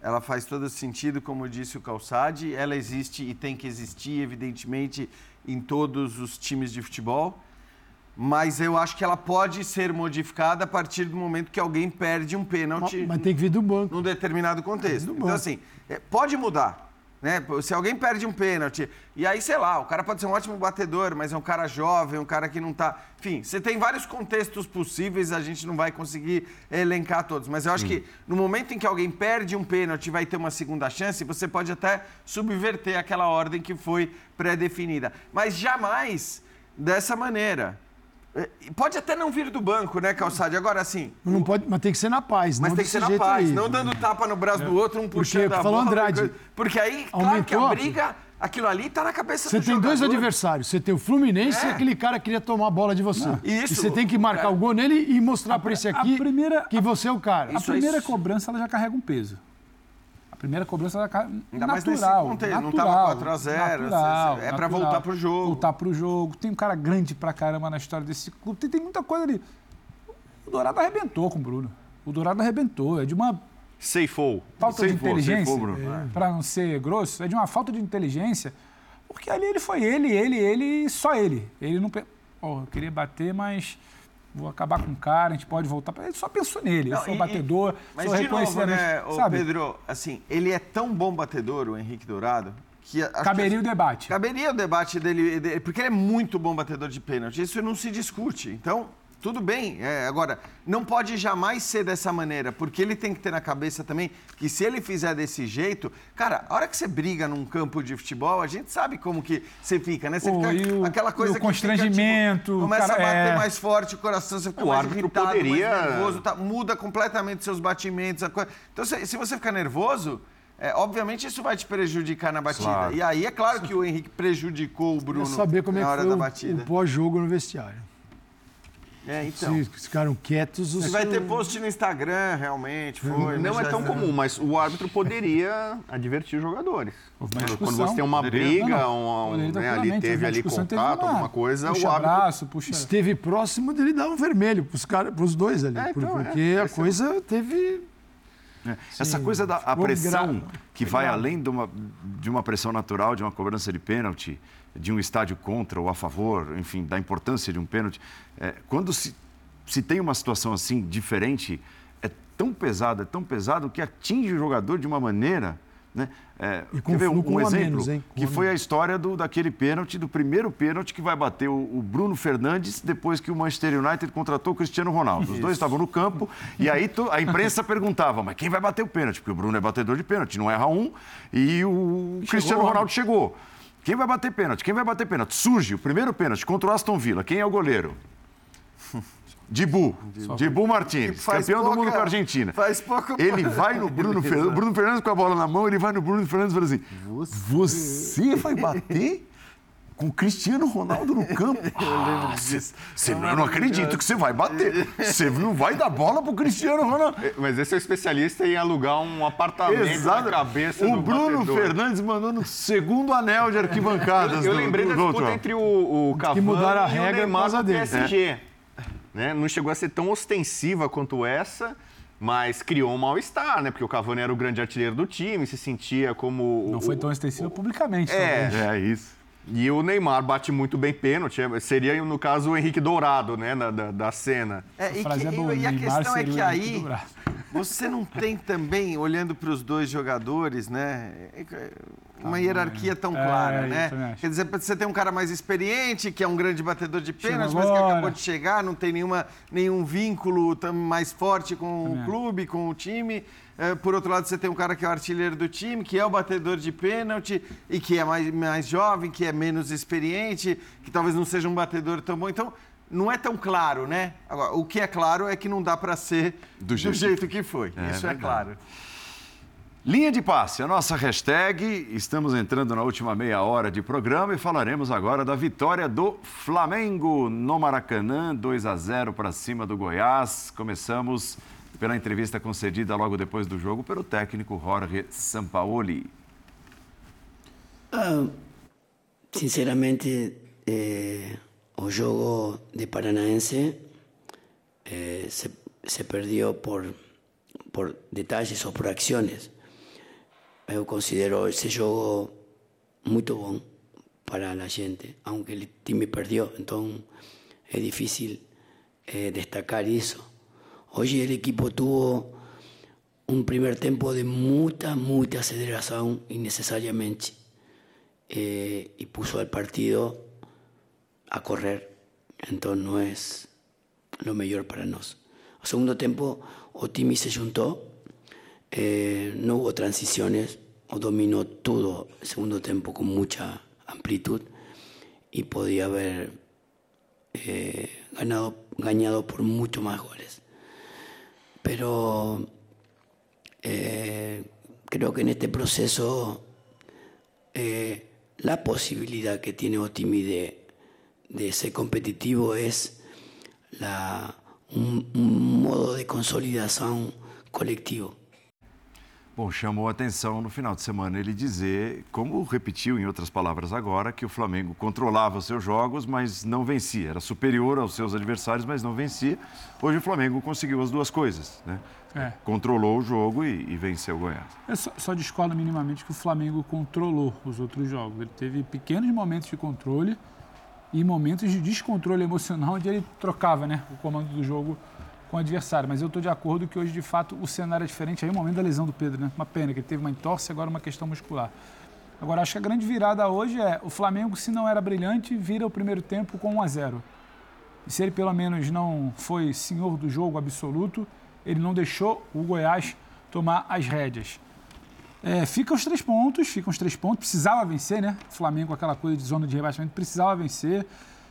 ela faz todo sentido, como disse o Calçade. Ela existe e tem que existir, evidentemente, em todos os times de futebol. Mas eu acho que ela pode ser modificada a partir do momento que alguém perde um pênalti mas tem que vir do banco. num determinado contexto. Então, assim, é, pode mudar. Né? Se alguém perde um pênalti, e aí, sei lá, o cara pode ser um ótimo batedor, mas é um cara jovem, um cara que não tá. Enfim, você tem vários contextos possíveis, a gente não vai conseguir elencar todos. Mas eu acho que no momento em que alguém perde um pênalti e vai ter uma segunda chance, você pode até subverter aquela ordem que foi pré-definida. Mas jamais dessa maneira. É, Pode até não vir do banco, né, Calçade? Agora, assim, Não pode, mas tem que ser na paz, mas não tem que ser na jeito paz, aí. não dando tapa no braço do outro, um puxando a falou bola. Andrade, Porque aí, claro que a aumentou a- briga, aquilo ali tá na cabeça Você do tem dois jogador. adversários. Você tem o Fluminense É. e aquele cara que queria tomar a bola de você. Isso, e você tem que marcar cara. o gol nele e mostrar para esse a aqui primeira- que você é o cara. A Isso é primeira isso. cobrança ela já carrega um peso. Primeira cobrança carrega Ainda mais nesse natural, contexto, não natural, tava 4 a 0, natural, é pra natural. voltar pro jogo. Voltar pro jogo. Tem um cara grande pra caramba na história desse clube. Tem, tem muita coisa ali. O Dourado arrebentou com o Bruno. O Dourado arrebentou. É de uma Ceifou. falta de Ceifou, inteligência, ceifou, Bruno. para não ser grosso, é de uma falta de inteligência, porque ali ele foi ele, ele, ele e só ele. Ele não. Pô, eu queria bater, mas vou acabar com o cara, a gente pode voltar. Ele só pensou nele. eu Não, sou e- batedor, Mas sou de novo, né, sabe? Pedro, assim, ele é tão bom batedor, o Henrique Dourado, que... acho que- Caberia o debate. Caberia o debate dele, dele, porque ele é muito bom batedor de pênalti. Isso não se discute. Então, tudo bem. É, agora, não pode jamais ser dessa maneira, porque ele tem que ter na cabeça também que se ele fizer desse jeito, cara, a hora que você briga num campo de futebol, a gente sabe como que você fica, né? Você Pô, fica o- aquela coisa o que fica, constrangimento, tipo, começa cara, a bater é. mais forte o coração, você fica O mais árbitro irritado, poderia- mais nervoso, tá? muda completamente seus batimentos. a coisa. Então, se, se você ficar nervoso, é, obviamente isso vai te prejudicar na batida. Claro. E aí é claro que o Henrique prejudicou o Bruno saber como é na que hora foi da o- batida. o, pós-jogo no vestiário. É, então. Se ficaram quietos, os... Vai ter post no Instagram, realmente, foi. Não é tão comum, mas o árbitro poderia advertir os jogadores. Quando, você tem uma briga, Não, não. um, um, né, ali teve ali contato, uma- alguma coisa, puxa o árbitro braço, puxa... Esteve próximo dele dar um vermelho pros, cara, pros dois ali. É, então, porque é. a é coisa teve... É, Essa coisa da a pressão que vai além de uma, de uma pressão natural, de uma cobrança de pênalti, de um estádio contra ou a favor, enfim, da importância de um pênalti. é, quando se, se tem uma situação assim diferente, é tão pesado, é tão pesado que atinge o jogador de uma maneira. Né? É, E com- ver um, um exemplo? menos, hein? Que foi a história do, daquele pênalti, do primeiro pênalti que vai bater o, o Bruno Fernandes depois que o Manchester United contratou o Cristiano Ronaldo. Os dois estavam no campo e aí to- a imprensa perguntava, mas quem vai bater o pênalti? Porque o Bruno é batedor de pênalti, não erra um, e o Cristiano Ronaldo chegou. Quem vai bater pênalti? Quem vai bater pênalti? Surge o primeiro pênalti contra o Aston Villa. Quem é o goleiro? Dibu. Dibu Martins, campeão do pouca- mundo com a Argentina. Faz pouco. Ele vai no Bruno Fernandes, o Bruno Fernandes com a bola na mão, ele vai no Bruno Fernandes e fala assim: Você vai bater com o Cristiano Ronaldo no campo? Ah, cê- cê- eu não acredito que você vai bater. Você não vai dar bola pro Cristiano Ronaldo. Mas esse é o especialista em alugar um apartamento Exato. na cabeça O do Bruno batedor. Fernandes mandou no segundo anel de arquibancadas. Eu do- lembrei do da jogo, disputa entre o, o Cavani mudaram a e regra o Neymar por causa no dele. PSG. Né? Não chegou a ser tão ostensiva quanto essa, mas criou um mal-estar, né? Porque o Cavani era o grande artilheiro do time, se sentia como... Não o- foi tão extensiva publicamente. É. talvez. É isso. E o Neymar bate muito bem pênalti. é- Seria, no caso, o Henrique Dourado, né? na- da, da cena. É, e, que- é boa, e a questão é que o aí você não tem também, olhando para os dois jogadores, né, uma hierarquia tão É, clara, eu né? Quer dizer, você tem um cara mais experiente, que é um grande batedor de pênaltis, mas que acabou de chegar, não tem nenhuma, nenhum vínculo tão mais forte com Também o clube, com o time. É, por outro lado, você tem um cara que é o artilheiro do time, que é o batedor de pênalti e que é mais, mais jovem, que é menos experiente, que talvez não seja um batedor tão bom. Então, não é tão claro, né? Agora, o que é claro é que não dá para ser Do do jeito jeito, que foi. É Isso é verdade. claro. Linha de passe, a nossa hashtag. Estamos entrando na última meia hora de programa e falaremos agora da vitória do Flamengo no Maracanã, 2 a 0 para cima do Goiás. Começamos pela entrevista concedida logo depois do jogo pelo técnico Jorge Sampaoli. Ah, sinceramente, eh, o jogo de Paranaense eh, se, se perdeu por, por detalles ou por acciones. Eu considero esse jogo muito bom para a gente, aunque o time perdeu, então é difícil eh, destacar isso. Hoje o equipo tuvo um primeiro tempo de muita, muita aceleração innecessariamente eh, e puso al partido a correr. Entonces no es lo mejor para nosotros. Al segundo tiempo, Otimi se juntó, eh, no hubo transiciones, dominó todo el segundo tiempo con mucha amplitud y podía haber eh, ganado, ganado por mucho más goles. Pero eh, creo que en este proceso eh, la posibilidad que tiene Otimi de, de ser competitivo es un, modo de consolidação coletivo. Bom, chamou a atenção no final de semana ele dizer, como repetiu em outras palavras agora, que o Flamengo controlava os seus jogos, mas não vencia. Era superior aos seus adversários, mas não vencia. Hoje o Flamengo conseguiu as duas coisas, né? É. Controlou o jogo e, e venceu o Goiás. Eu só, só discordo minimamente que o Flamengo controlou os outros jogos. Ele teve pequenos momentos de controle e momentos de descontrole emocional, onde ele trocava né, o comando do jogo com o adversário. Mas eu estou de acordo que hoje, de fato, o cenário é diferente. Aí o momento da lesão do Pedro, né? Uma pena, que ele teve uma entorse agora uma questão muscular. Agora, acho que a grande virada hoje é o Flamengo, se não era brilhante, vira o primeiro tempo com 1 a 0. E se ele pelo menos não foi senhor do jogo absoluto, ele não deixou o Goiás tomar as rédeas. É, fica os três pontos, ficam os três pontos. Precisava vencer, né? O Flamengo, aquela coisa de zona de rebaixamento, precisava vencer.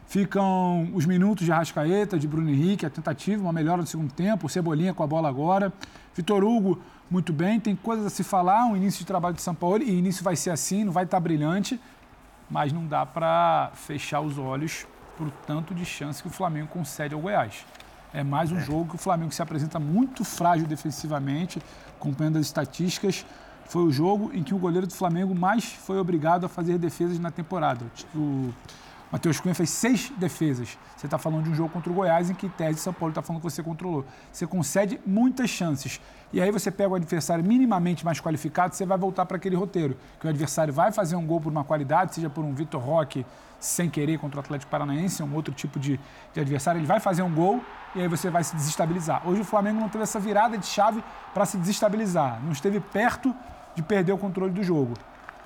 Ficam os minutos de Arrascaeta, de Bruno Henrique, a tentativa, uma melhora no segundo tempo, o Cebolinha com a bola agora. Vitor Hugo, muito bem, tem coisas a se falar, um início de trabalho de São Paulo, e início vai ser assim, não vai estar brilhante, mas não dá para fechar os olhos por tanto de chance que o Flamengo concede ao Goiás. É mais um é. jogo que o Flamengo se apresenta muito frágil defensivamente, acompanhando as estatísticas. Foi o jogo em que o goleiro do Flamengo mais foi obrigado a fazer defesas na temporada. O Matheus Cunha fez seis defesas. Você está falando de um jogo contra o Goiás em que, tese, São Paulo está falando que você controlou. Você concede muitas chances. E aí você pega o adversário minimamente mais qualificado, você vai voltar para aquele roteiro. Que o adversário vai fazer um gol por uma qualidade, seja por um Vitor Roque sem querer contra o Atlético Paranaense, um outro tipo de, de adversário, ele vai fazer um gol e aí você vai se desestabilizar. Hoje o Flamengo não teve essa virada de chave para se desestabilizar. Não esteve perto de perder o controle do jogo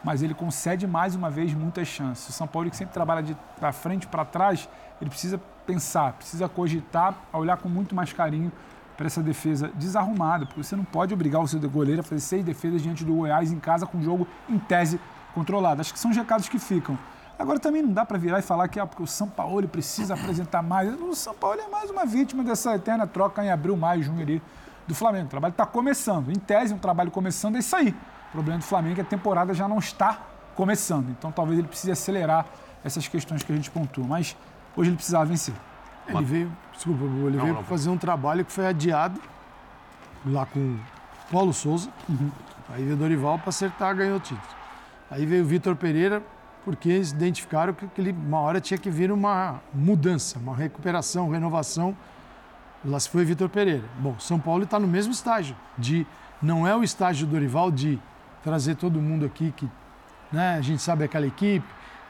mas ele concede mais uma vez muitas chances. O São Paulo, que sempre trabalha de para frente para trás, ele precisa pensar, precisa cogitar, olhar com muito mais carinho para essa defesa desarrumada, porque você não pode obrigar o seu goleiro a fazer seis defesas diante do Goiás em casa com o jogo em tese controlado. Acho que são os recados que ficam. Agora também não dá para virar e falar que ah, porque o São Paulo precisa apresentar mais. O São Paulo é mais uma vítima dessa eterna troca em abril, maio, junho ali do Flamengo. O trabalho está começando. Em tese, um trabalho começando é isso aí. Problema do Flamengo é que a temporada já não está começando. Então talvez ele precise acelerar essas questões que a gente pontua. Mas hoje ele precisava vencer. Ele veio, desculpa, ele não, veio fazer um trabalho que foi adiado lá com Paulo Souza. Uhum. Aí veio o Dorival para acertar, ganhou o título. Aí veio o Vitor Pereira, porque eles identificaram que aquele, uma hora tinha que vir uma mudança, uma recuperação, renovação. Lá se foi Vitor Pereira. Bom, São Paulo está no mesmo estágio. De, não é o estágio do Dorival de trazer todo mundo aqui que né, a gente sabe aquela equipe,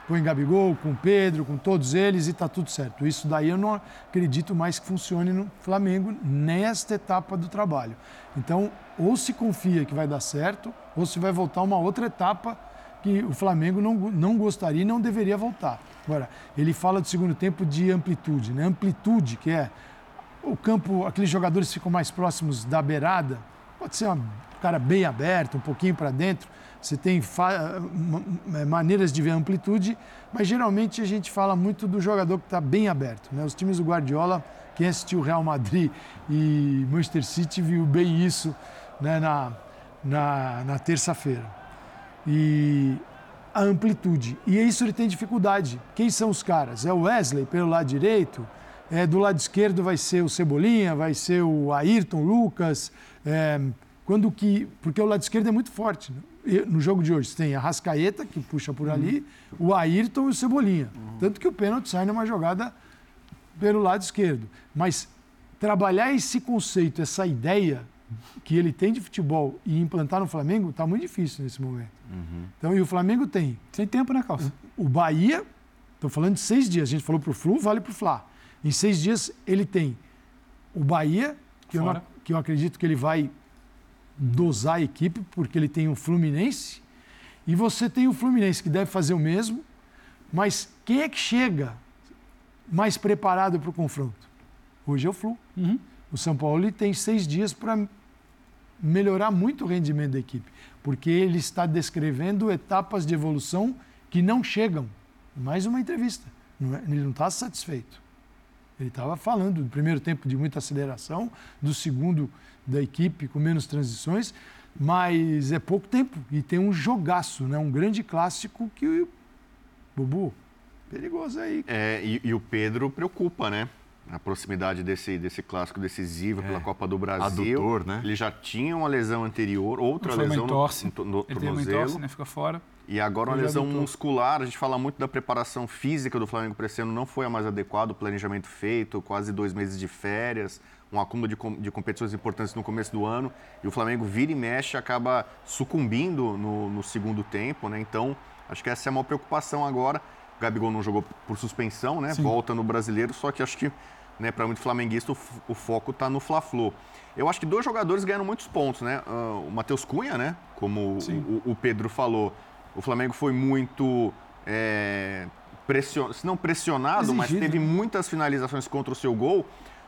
põe Gabigol, com Pedro, com todos eles e está tudo certo. Isso daí eu não acredito mais que funcione no Flamengo nesta etapa do trabalho. Então, ou se confia que vai dar certo, ou se vai voltar uma outra etapa que o Flamengo não, não gostaria e não deveria voltar. Agora, ele fala do segundo tempo de amplitude, né? Amplitude, que é o campo, aqueles jogadores ficam mais próximos da beirada, pode ser um cara bem aberto, um pouquinho para dentro. Você tem maneiras de ver amplitude, mas geralmente a gente fala muito do jogador que está bem aberto. Né? Os times do Guardiola, quem assistiu Real Madrid e Manchester City viu bem isso né? na, na, na terça-feira. E a amplitude. E isso ele tem dificuldade. Quem são os caras? É o Wesley pelo lado direito, é, do lado esquerdo vai ser o Cebolinha, vai ser o Ayrton Lucas. É, quando que, porque o lado esquerdo é muito forte. Né? No jogo de hoje, você tem a Rascaeta, que puxa por ali, uhum. o Ayrton e o Cebolinha. Uhum. Tanto que o pênalti sai numa jogada pelo lado esquerdo. Mas trabalhar esse conceito, essa ideia que ele tem de futebol e implantar no Flamengo está muito difícil nesse momento. Uhum. Então, e o Flamengo tem. Sem tempo, né, Calça? O Bahia, estou falando de seis dias. A gente falou para o Flu, vale para o Fla. Em seis dias, ele tem o Bahia, que eu, que eu acredito que ele vai dosar a equipe, porque ele tem o Fluminense. E você tem o Fluminense, que deve fazer o mesmo. Mas quem é que chega mais preparado para o confronto? Hoje é o Flu. Uhum. O São Paulo tem seis dias para melhorar muito o rendimento da equipe, porque ele está descrevendo etapas de evolução que não chegam. Mais uma entrevista. É, ele não está satisfeito. Ele estava falando do primeiro tempo de muita aceleração, do segundo da equipe com menos transições, mas é pouco tempo e tem um jogaço, né? um grande clássico que. Bubu, perigoso aí. É, e, e o Pedro preocupa, né? a proximidade desse, desse clássico decisivo é. pela Copa do Brasil. Adutor, né? Ele já tinha uma lesão anterior, outra Foi lesão entorse. no, no, Ele tornozelo. Ele entorse, né? Fica fora. E agora uma lesão muscular. A gente fala muito da preparação física do Flamengo para esse ano. Não foi a mais adequada, o planejamento feito, quase dois meses de férias, um acúmulo de, de competições importantes no começo do ano. E o Flamengo vira e mexe, acaba sucumbindo no, no segundo tempo, né? Então, acho que essa é uma preocupação agora. O Gabigol não jogou por suspensão, né? Sim. Volta no brasileiro, só que acho que né, para muito flamenguista, o, o foco está no Fla-Flu. Eu acho que dois jogadores ganharam muitos pontos, né? Uh, o Matheus Cunha, né? Como o, o, Pedro falou, o Flamengo foi muito é, pression... se não pressionado, Exigido. mas teve muitas finalizações contra o seu gol.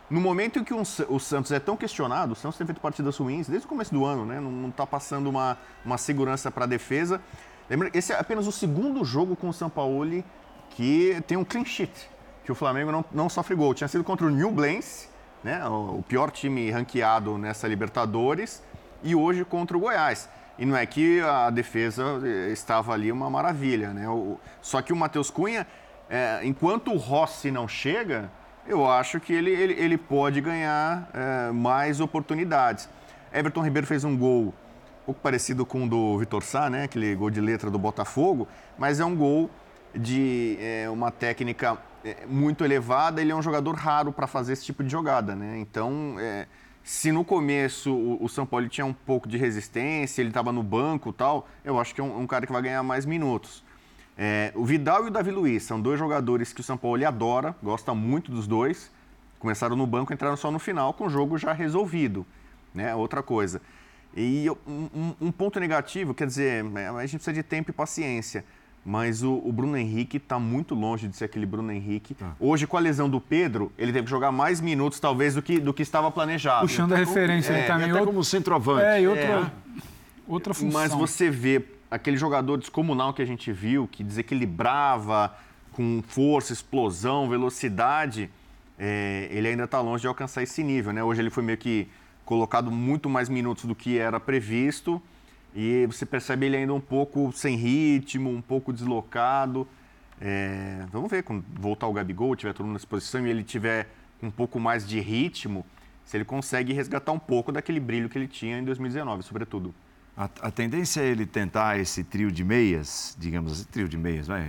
No momento em que um, o Santos é tão questionado, o Santos tem feito partidas ruins desde o começo do ano, né? Não está passando uma, uma segurança para a defesa. Lembra, esse é apenas o segundo jogo com o Sampaoli que tem um clean sheet que o Flamengo não, não sofre gol. Tinha sido contra o New Blense, né, o, o pior time ranqueado nessa Libertadores, e hoje contra o Goiás. E não é que a defesa eh, estava ali uma maravilha, né? O, só que o Matheus Cunha, é, enquanto o Rossi não chega, eu acho que ele, ele, ele pode ganhar é, mais oportunidades. Everton Ribeiro fez um gol um pouco parecido com o do Vitor Sá, né? Aquele gol de letra do Botafogo, mas é um gol de é, uma técnica é, muito elevada, ele é um jogador raro para fazer esse tipo de jogada, né? Então, é, se no começo o, o, São Paulo tinha um pouco de resistência, ele estava no banco tal, eu acho que é um, um cara que vai ganhar mais minutos. É, o Vidal e o Davi Luiz são dois jogadores que o São Paulo adora, gosta muito dos dois. Começaram no banco, entraram só no final, com o jogo já resolvido. Né? Outra coisa. E um, um ponto negativo, quer dizer, é, a gente precisa de tempo e paciência. Mas o, o Bruno Henrique está muito longe de ser aquele Bruno Henrique. Tá. Hoje, com a lesão do Pedro, ele teve que jogar mais minutos, talvez, do que, do que estava planejado. Puxando a referência, é, ele também. Tá até outro... como centroavante. É, e outra, é. outra função. Mas você vê aquele jogador descomunal que a gente viu, que desequilibrava com força, explosão, velocidade, é, ele ainda está longe de alcançar esse nível. Né? Hoje ele foi meio que colocado muito mais minutos do que era previsto. E você percebe ele ainda um pouco sem ritmo, um pouco deslocado. É, vamos ver, quando voltar o Gabigol, tiver todo mundo nessa posição e ele tiver um pouco mais de ritmo, se ele consegue resgatar um pouco daquele brilho que ele tinha em 2019, sobretudo. A, a, tendência é ele tentar esse trio de meias, digamos assim, trio de meias, vai.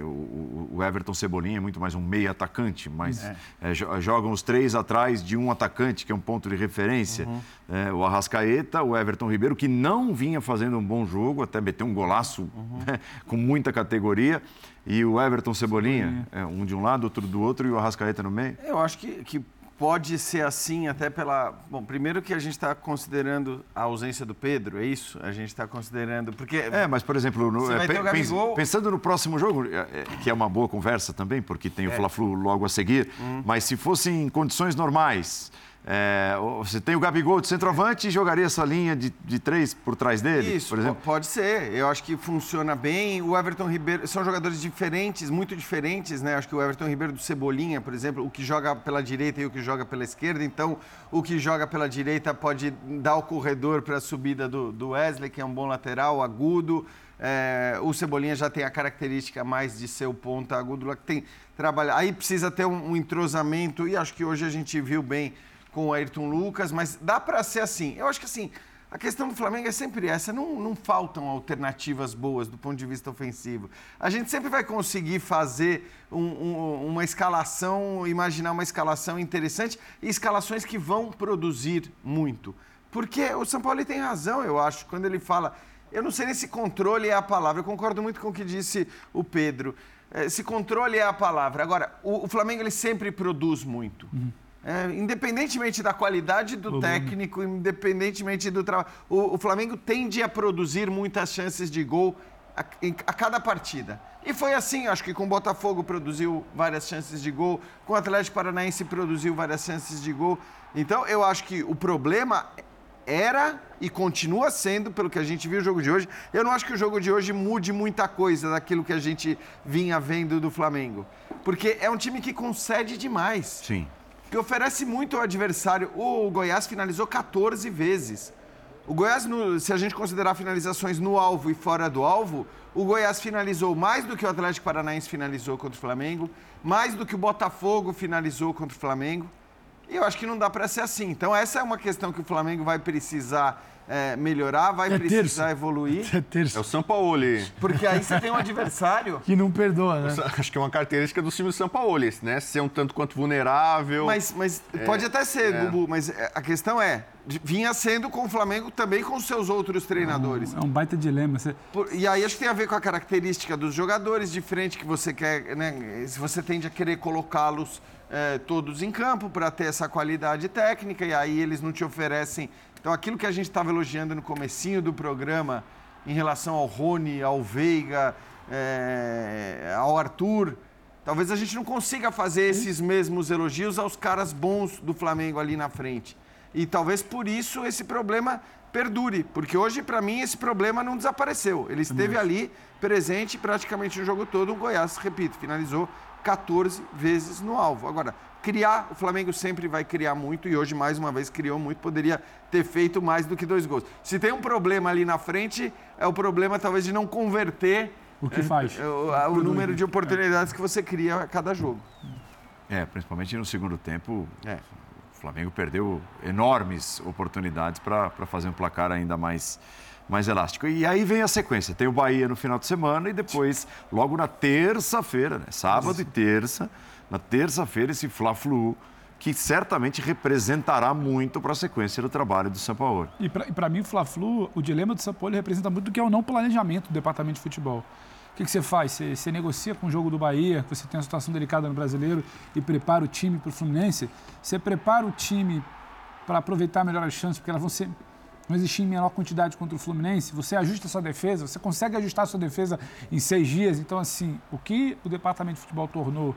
O, o, Everton Cebolinha é muito mais um meia atacante, mas é. É, jogam os três atrás de um atacante, que é um ponto de referência. Uhum. É, o Arrascaeta, o Everton Ribeiro, que não vinha fazendo um bom jogo, até meteu um golaço uhum. né, com muita categoria. E o Everton Cebolinha, Cebolinha. É, um de um lado, outro do outro, e o Arrascaeta no meio. Eu acho que, que pode ser assim até pela. Bom, primeiro que a gente está considerando a ausência do Pedro, é isso? A gente está considerando. Porque. É, mas, por exemplo, no, é, Gabigol... pensando no próximo jogo, é, é, que é uma boa conversa também, porque tem o é. Fla-Flu logo a seguir, hum. mas se fossem condições normais. É, você tem o Gabigol de centroavante e jogaria essa linha de, de três por trás dele, Isso, por exemplo? pode ser. Eu acho que funciona bem. O Everton Ribeiro são jogadores diferentes, muito diferentes, né? Acho que o Everton Ribeiro do Cebolinha, por exemplo, o que joga pela direita e o que joga pela esquerda. Então, o que joga pela direita pode dar o corredor para a subida do, do Wesley, que é um bom lateral, agudo. É, o Cebolinha já tem a característica mais de ser o ponta agudo, lá que tem trabalhar. Aí precisa ter um, um entrosamento, e acho que hoje a gente viu bem com o Ayrton Lucas, mas dá para ser assim. Eu acho que assim, a questão do Flamengo é sempre essa, não, não faltam alternativas boas do ponto de vista ofensivo. A gente sempre vai conseguir fazer um, um, uma escalação, imaginar uma escalação interessante e escalações que vão produzir muito. Porque o São Paulo tem razão, eu acho, quando ele fala. Eu não sei nem se controle é a palavra, eu concordo muito com o que disse o Pedro. Eh, se controle é a palavra. Agora, o, o Flamengo ele sempre produz muito. Uhum. É, independentemente da qualidade do técnico, independentemente do trabalho, o, o, Flamengo tende a produzir muitas chances de gol a, a, cada partida. E foi assim, acho que com o Botafogo produziu várias chances de gol, com o Atlético Paranaense produziu várias chances de gol. Então, eu acho que o problema era e continua sendo, pelo que a gente viu o jogo de hoje. Eu não acho que o jogo de hoje mude muita coisa daquilo que a gente vinha vendo do Flamengo. Porque é um time que concede demais. Sim que oferece muito ao adversário. O Goiás finalizou 14 vezes. O Goiás, se a gente considerar finalizações no alvo e fora do alvo, o Goiás finalizou mais do que o Atlético Paranaense finalizou contra o Flamengo, mais do que o Botafogo finalizou contra o Flamengo. E eu acho que não dá para ser assim. Então, essa é uma questão que o Flamengo vai precisar é, melhorar, vai é precisar terça. evoluir. É, terça. é o São Paulo. Porque aí você tem um adversário. que não perdoa, né? Acho que é uma característica do time do São Paulo, né? Ser um tanto quanto vulnerável. Mas, mas é, pode até ser, é. Bubu, mas é, a questão é. Vinha sendo com o Flamengo também com os seus outros treinadores. É um, baita dilema. Você... Por, e aí acho que tem a ver com a característica dos jogadores de frente que você quer, né? Se você tende a querer colocá-los é, todos em campo para ter essa qualidade técnica e aí eles não te oferecem então, aquilo que a gente estava elogiando no comecinho do programa, em relação ao Rony, ao Veiga, é, ao Arthur, talvez a gente não consiga fazer esses mesmos elogios aos caras bons do Flamengo ali na frente. E talvez por isso esse problema perdure, porque hoje, para mim, esse problema não desapareceu. Ele esteve ali presente praticamente o jogo todo. O Goiás, repito, finalizou 14 vezes no alvo. Agora, criar, o Flamengo sempre vai criar muito e hoje, mais uma vez, criou muito, poderia ter feito mais do que dois gols. Se tem um problema ali na frente, é o problema talvez de não converter o que faz. É, o, o número de oportunidades que você cria a cada jogo. É, principalmente no segundo tempo, é. o Flamengo perdeu enormes oportunidades para fazer um placar ainda mais mais elástico. E aí vem a sequência. Tem o Bahia no final de semana e depois, logo na terça-feira, né? sábado e terça, na terça-feira, esse Fla-Flu, que certamente representará muito para a sequência do trabalho do São Paulo. E para mim, o Fla-Flu, o dilema do São Paulo representa muito do que é o não planejamento do departamento de futebol. O que, que você faz? Você, você, negocia com o jogo do Bahia, você tem uma situação delicada no brasileiro e prepara o time para o Fluminense. Você prepara o time para aproveitar melhor as chances, porque elas vão ser não existir em menor quantidade contra o Fluminense, você ajusta sua defesa, você consegue ajustar sua defesa em seis dias. Então, assim, o que o departamento de futebol tornou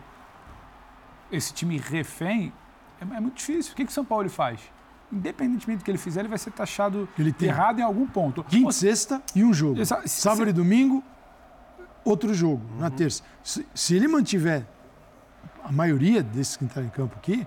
esse time refém, é, é muito difícil. O que, que o São Paulo faz? Independentemente do que ele fizer, ele vai ser taxado ele tem errado em algum ponto. Quinta, sexta e um jogo. Essa, Sábado se... e domingo, outro jogo, uhum. na terça. Se, se, ele mantiver a maioria desses que estão em campo aqui,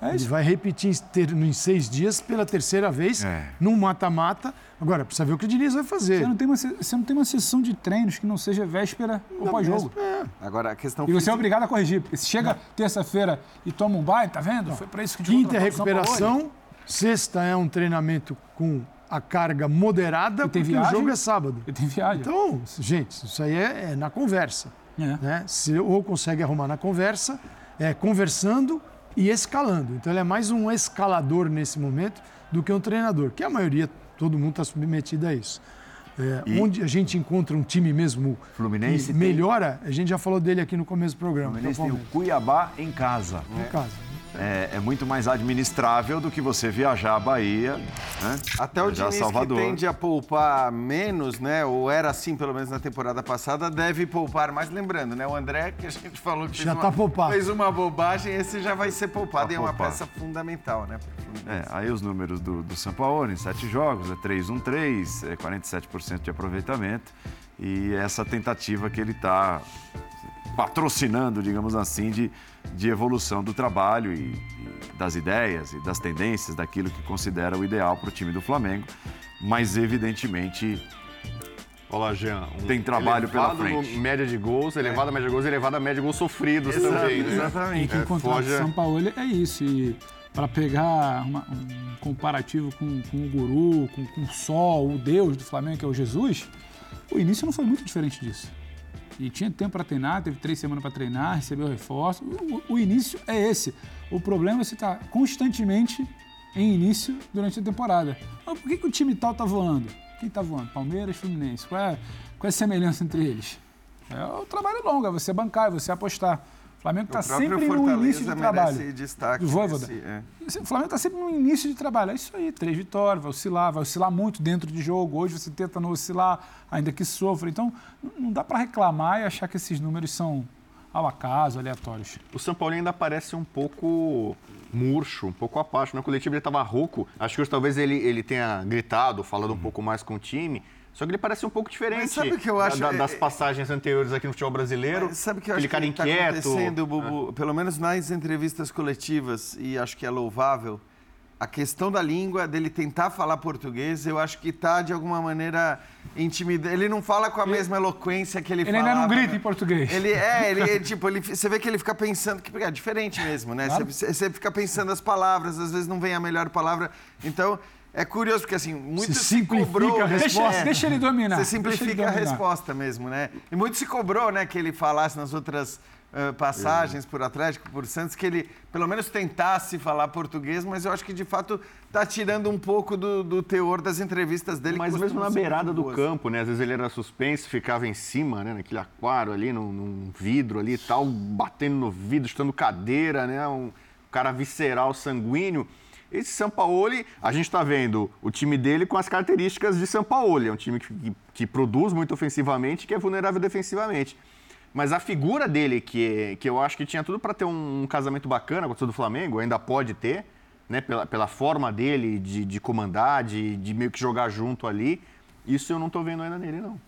é ele vai repetir em seis dias pela terceira vez, é. num mata-mata. Agora, precisa ver o que o Diniz vai fazer. Você não tem uma, você não tem uma sessão de treinos que não seja véspera ou pós-jogo. É. Agora, a questão E você é obrigado a corrigir. Porque se chega terça-feira e toma um banho, tá vendo? Não. Foi para isso que Quinta é recuperação, sexta é um treinamento com a carga moderada, porque viagem, o jogo é sábado. E tem viagem. Então, gente, isso aí é, é na conversa. É. Né? Se ou consegue arrumar na conversa, é, conversando e escalando. Então ele é mais um escalador nesse momento do que um treinador, que a maioria, todo mundo está submetido a isso. É. Onde a gente encontra um time mesmo Fluminense que melhora, tem... a gente já falou dele aqui no começo do programa. Fluminense tem o Cuiabá em casa. Em casa. É, é muito mais administrável do que você viajar à Bahia, né? Até o viajar Diniz Salvador. que tende a poupar menos, né? Ou era assim, pelo menos na temporada passada, deve poupar mais. Lembrando, né? O André, que a gente falou que Já fez, tá uma, poupado. fez uma bobagem, esse já vai ser poupado Tá e é uma poupado. peça fundamental, né? É, aí os números do, do São Paulo em sete jogos, é 3-1-3, é 47% de aproveitamento. E essa tentativa que ele está patrocinando, digamos assim, de, de evolução do trabalho e, e das ideias e das tendências, daquilo que considera o ideal para o time do Flamengo. Mas, evidentemente, Olha lá, Jean. um Tem trabalho pela frente. média de gols, elevada média de gols, elevada média de gols sofridos Exato, também, né? Exatamente. E que o É, foge- de São Paulo é isso. E para pegar uma- um comparativo com, com o guru, com, com o sol, o deus do Flamengo, que é o Jesus, o início não foi muito diferente disso. E tinha tempo para treinar, teve três semanas para treinar, recebeu reforço. O, o início é esse. O problema é você estar constantemente em início durante a temporada. Mas por que, que o time tal tá voando? Quem tá voando? Palmeiras, Fluminense. Qual é, qual é a semelhança entre eles? É o trabalho longo, é você bancar, é você apostar. O Flamengo está sempre no Fortaleza início de trabalho. destaque. Do Voivoda. nesse- é. O Flamengo está sempre no início de trabalho. É isso aí, três vitórias, vai oscilar, vai oscilar muito dentro de jogo. Hoje você tenta não oscilar, ainda que sofra. Então, não dá para reclamar e achar que esses números são ao acaso, aleatórios. O São Paulo ainda parece um pouco murcho, um pouco apático. Na coletiva ele estava rouco. Acho que hoje talvez ele, ele tenha gritado, falado um pouco mais com o time. Só que ele parece um pouco diferente Mas sabe o que eu acho? da- das É- passagens anteriores aqui no futebol brasileiro. Mas Sabe o que eu Aquele acho cara que está inquieto. acontecendo, Bubu? Pelo menos nas entrevistas coletivas, e acho que é louvável, a questão da língua, dele tentar falar português, eu acho que está, de alguma maneira, intimidando. Ele não fala com a mesma eloquência que ele, Ele falava. ainda não grita em português. Ele é, ele é, tipo, ele, você vê que ele fica pensando, que é diferente mesmo, né? Claro. Você, você fica pensando as palavras, às vezes não vem a melhor palavra. Então, é curioso, porque assim, muito Se se, simplifica cobrou. a resposta. Deixa, deixa ele dominar. Você simplifica a dominar. resposta mesmo, né? E muito se cobrou, né, que ele falasse nas outras eh, passagens por Atlético, por Santos, que ele pelo menos tentasse falar português, mas eu acho que de fato está tirando um pouco do, do teor das entrevistas dele. Mas mesmo na beirada do boas. campo, né? Às vezes ele era suspenso, ficava em cima, né? Naquele aquário ali, num, num vidro ali e tal, batendo no vidro, chutando cadeira, né? Um cara visceral, sanguíneo. Esse Sampaoli, a gente está vendo o time dele com as características de Sampaoli. É um time que, que, que produz muito ofensivamente, que é vulnerável defensivamente. Mas a figura dele, que, que eu acho que tinha tudo para ter um, casamento bacana com o do Flamengo, ainda pode ter, né? Pela, pela forma dele de, de comandar, de, de meio que jogar junto ali. Isso eu não estou vendo ainda nele, não.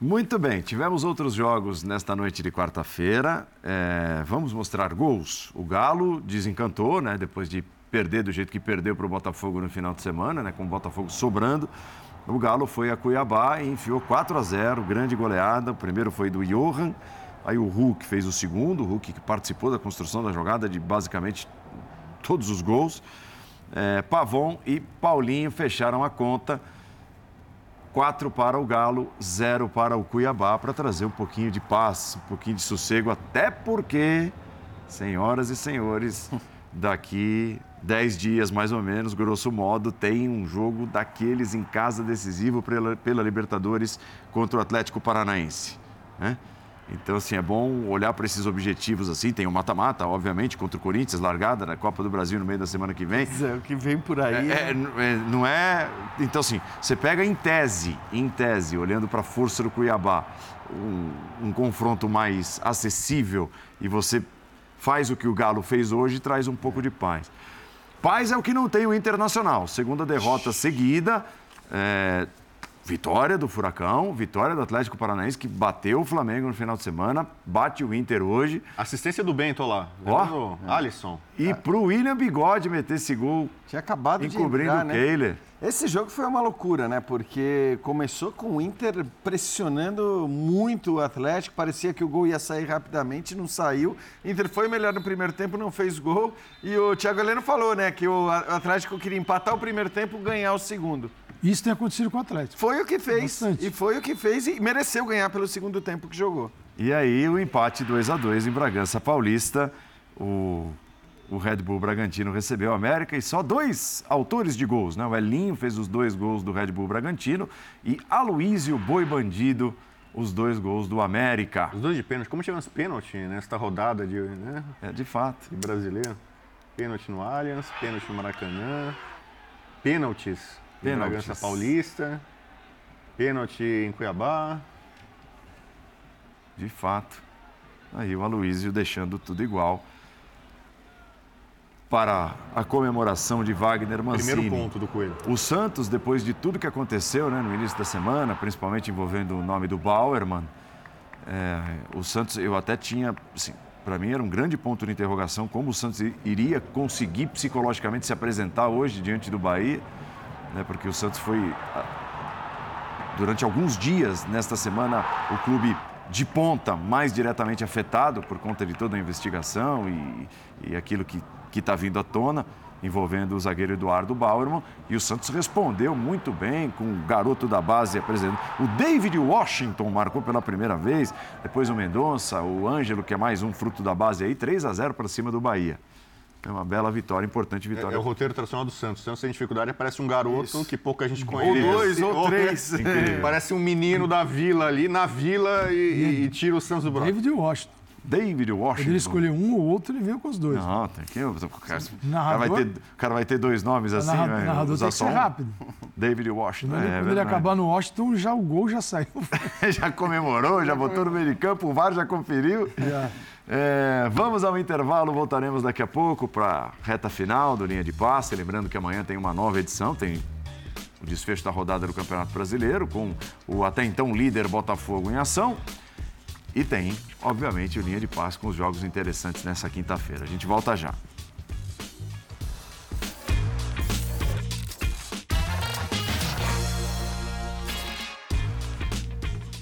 Muito bem, tivemos outros jogos nesta noite de quarta-feira. É, vamos mostrar gols. O Galo desencantou, né? Depois de perder do jeito que perdeu para o Botafogo no final de semana, né? Com o Botafogo sobrando. O Galo foi a Cuiabá e enfiou 4 a 0, grande goleada. O primeiro foi do Johan, aí o Hulk fez o segundo, o Hulk que participou da construção da jogada de basicamente todos os gols. É, Pavon e Paulinho fecharam a conta. 4 para o Galo, 0 para o Cuiabá, para trazer um pouquinho de paz, um pouquinho de sossego, até porque, senhoras e senhores, daqui 10 dias mais ou menos, grosso modo, tem um jogo daqueles em casa decisivo pela, pela Libertadores contra o Atlético Paranaense. Né? Então, assim, é bom olhar para esses objetivos assim. Tem o mata-mata, obviamente, contra o Corinthians, largada na Copa do Brasil no meio da semana que vem. Pois é, o que vem por aí. É, é, é, não é. Então, assim, você pega em tese, em tese, olhando para a força do Cuiabá, um, um confronto mais acessível e você faz o que o Galo fez hoje e traz um pouco de paz. Paz é o que não tem o Internacional. Segunda derrota seguida. é, vitória do Furacão, vitória do Atlético Paranaense, que bateu o Flamengo no final de semana, bate o Inter hoje. Assistência do Bento lá. Ó. Do Alisson. E pro William Bigode meter esse gol, Tinha acabado de encobrindo entrar, o né? Kehler. Esse jogo foi uma loucura, né? Porque começou com o Inter pressionando muito o Atlético, parecia que o gol ia sair rapidamente, não saiu. Inter foi melhor no primeiro tempo, não fez gol. E o Thiago Heleno falou, né, que o Atlético queria empatar o primeiro tempo, ganhar o segundo. Isso tem acontecido com o Atlético. Foi o que fez. Bastante. E foi o que fez e mereceu ganhar pelo segundo tempo que jogou. E aí o empate 2 a 2 em Bragança Paulista. O, o Red Bull Bragantino recebeu o América e só dois autores de gols, né? O Elinho fez os dois gols do Red Bull Bragantino e Aloísio Boi Bandido os dois gols do América. Os dois de pênalti. Como tivemos pênalti nesta rodada de, né, É, de fato. de brasileiro? Pênalti no Allianz, pênalti no Maracanã, pênaltis Pênaltis. Bragança Paulista, pênalti em Cuiabá. De fato. Aí o Aloysio deixando tudo igual para a comemoração de Wagner Mancini. Primeiro ponto do Coelho. O Santos, depois de tudo que aconteceu né, no início da semana, principalmente envolvendo o nome do Bauerman, é, o Santos, eu até tinha, assim, para mim era um grande ponto de interrogação como o Santos iria conseguir psicologicamente se apresentar hoje diante do Bahia, né, porque o Santos foi, ah, durante alguns dias nesta semana, o clube de ponta mais diretamente afetado por conta de toda a investigação e, e aquilo que está vindo à tona envolvendo o zagueiro Eduardo Bauerman e o Santos respondeu muito bem com o garoto da base apresentando. O David Washington marcou pela primeira vez, depois o Mendonça, o Ângelo, que é mais um fruto da base aí, 3 a 0 para cima do Bahia. É uma bela vitória, importante É, vitória. é o roteiro tradicional do Santos. O Santos tem dificuldade, parece um garoto que pouca gente Ou conhece. dois, ou três. Parece um menino da vila ali, na vila, e, e tira o Santos do Bronx. David Washington. David Washington. ele escolheu um ou outro, ele veio com os dois. Não, tem que. O cara, o cara Narrador? vai ter, o cara vai ter dois nomes assim, narra- vai narrador tem que ser um. rápido. David Washington. Quando, ele, é, quando ele verdade. acabar no Washington, já o gol já saiu. já comemorou, já botou no meio de campo, o VAR já conferiu. Já. É, vamos ao intervalo, voltaremos daqui a pouco para a reta final do Linha de Passe. Lembrando que amanhã tem uma nova edição, tem o desfecho da rodada do Campeonato Brasileiro, com o até então líder Botafogo em ação. E tem, obviamente, o Linha de Passe com os jogos interessantes nessa quinta-feira. A gente volta já.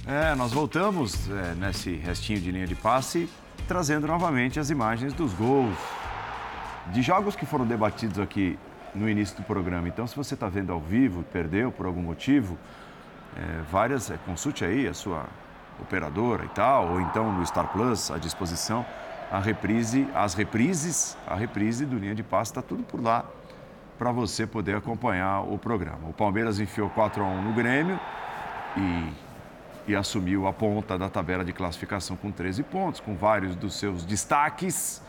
É, nós voltamos é, nesse restinho de linha de passe, trazendo novamente as imagens dos gols, de jogos que foram debatidos aqui no início do programa. Então, se você está vendo ao vivo, perdeu por algum motivo, é, várias, é, consulte aí a sua operadora e tal, ou então no Star Plus à disposição, a reprise, as reprises, a reprise do linha de passe, está tudo por lá para você poder acompanhar o programa. O Palmeiras enfiou 4 a 1 no Grêmio e e assumiu a ponta da tabela de classificação com 13 pontos, com vários dos seus destaques,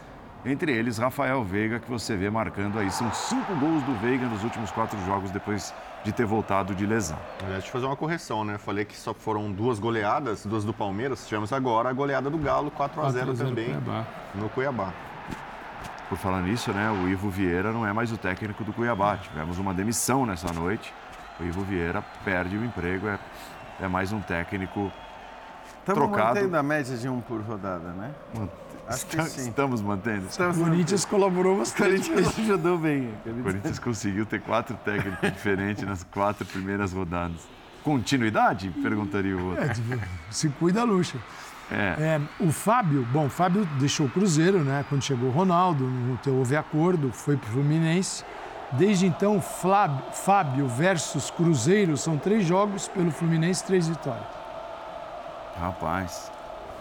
entre eles Rafael Veiga, que você vê marcando aí. São cinco gols do Veiga nos últimos quatro jogos depois de ter voltado de lesão. Aliás, deixa eu fazer uma correção, né? Falei que só foram duas goleadas, duas do Palmeiras. Tivemos agora a goleada do Galo, 4 a 0 4 a 0 também Cuiabá. no Cuiabá. Por falar nisso, né, o Ivo Vieira não é mais o técnico do Cuiabá. Tivemos uma demissão nessa noite. O Ivo Vieira perde o emprego, é, é mais um técnico. Estamos Trocado. mantendo a média de um por rodada, né? Acho que sim. Estamos mantendo. O Corinthians colaborou O bastante. Corinthians ajudou bem. O Corinthians conseguiu ter quatro técnicos diferentes nas quatro primeiras rodadas. Continuidade? Perguntaria o outro. É, se cuida, luxa. É. É, o Fábio, bom, o Fábio deixou o Cruzeiro, né? Quando chegou o Ronaldo, não houve acordo, foi pro Fluminense. Desde então, Fábio versus Cruzeiro são três jogos pelo Fluminense, três vitórias. Rapaz.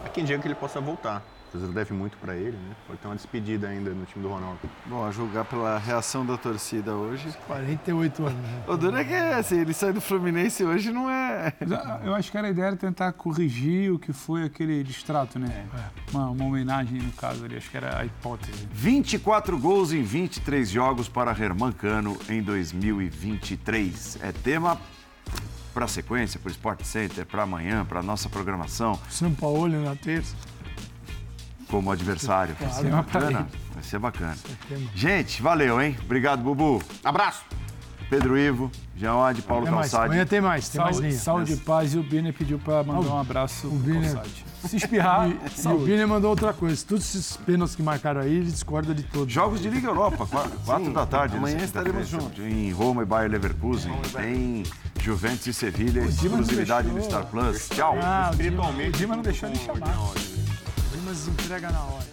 Há quem diga que ele possa voltar. O Cruzeiro deve muito para ele, né? Pode ter uma despedida ainda no time do Ronaldo. Bom, a julgar pela reação da torcida hoje. 48 anos. Né? O duro é que assim, ele sai do Fluminense hoje não é. Ah, Eu acho que era a ideia era tentar corrigir o que foi aquele distrato, né? Uma, uma homenagem, no caso ali, acho que era a hipótese. 24 gols em 23 jogos para Herman Cano em 2023. É tema para a sequência, para o Sport Center, para amanhã, para nossa programação, São Paulo na terça. Como adversário. Vai ser bacana. Vai ser bacana. Gente, valeu, hein? Obrigado, Bubu. Abraço! Pedro Ivo, Jean Paulo Tem mais. Calçade. Amanhã tem mais, tem mais Saúde, linha. saúde e paz. E o Biner pediu para mandar um abraço o pro Biner- Calçade. Se espirrar, E, e o. Biner mandou outra coisa. Todos esses pênaltis que marcaram aí, ele discorda de todos. Jogos de Liga Europa, 4 da tarde. amanhã nessa estaremos quinta-feira. Em Roma e Bayer Leverkusen. Tem Juventus e Sevilha, exclusividade no. Star Plus. Tchau. Ah, o Dima- Espiritualmente. o Dima não deixou ele chamar. O Dimas entrega na hora.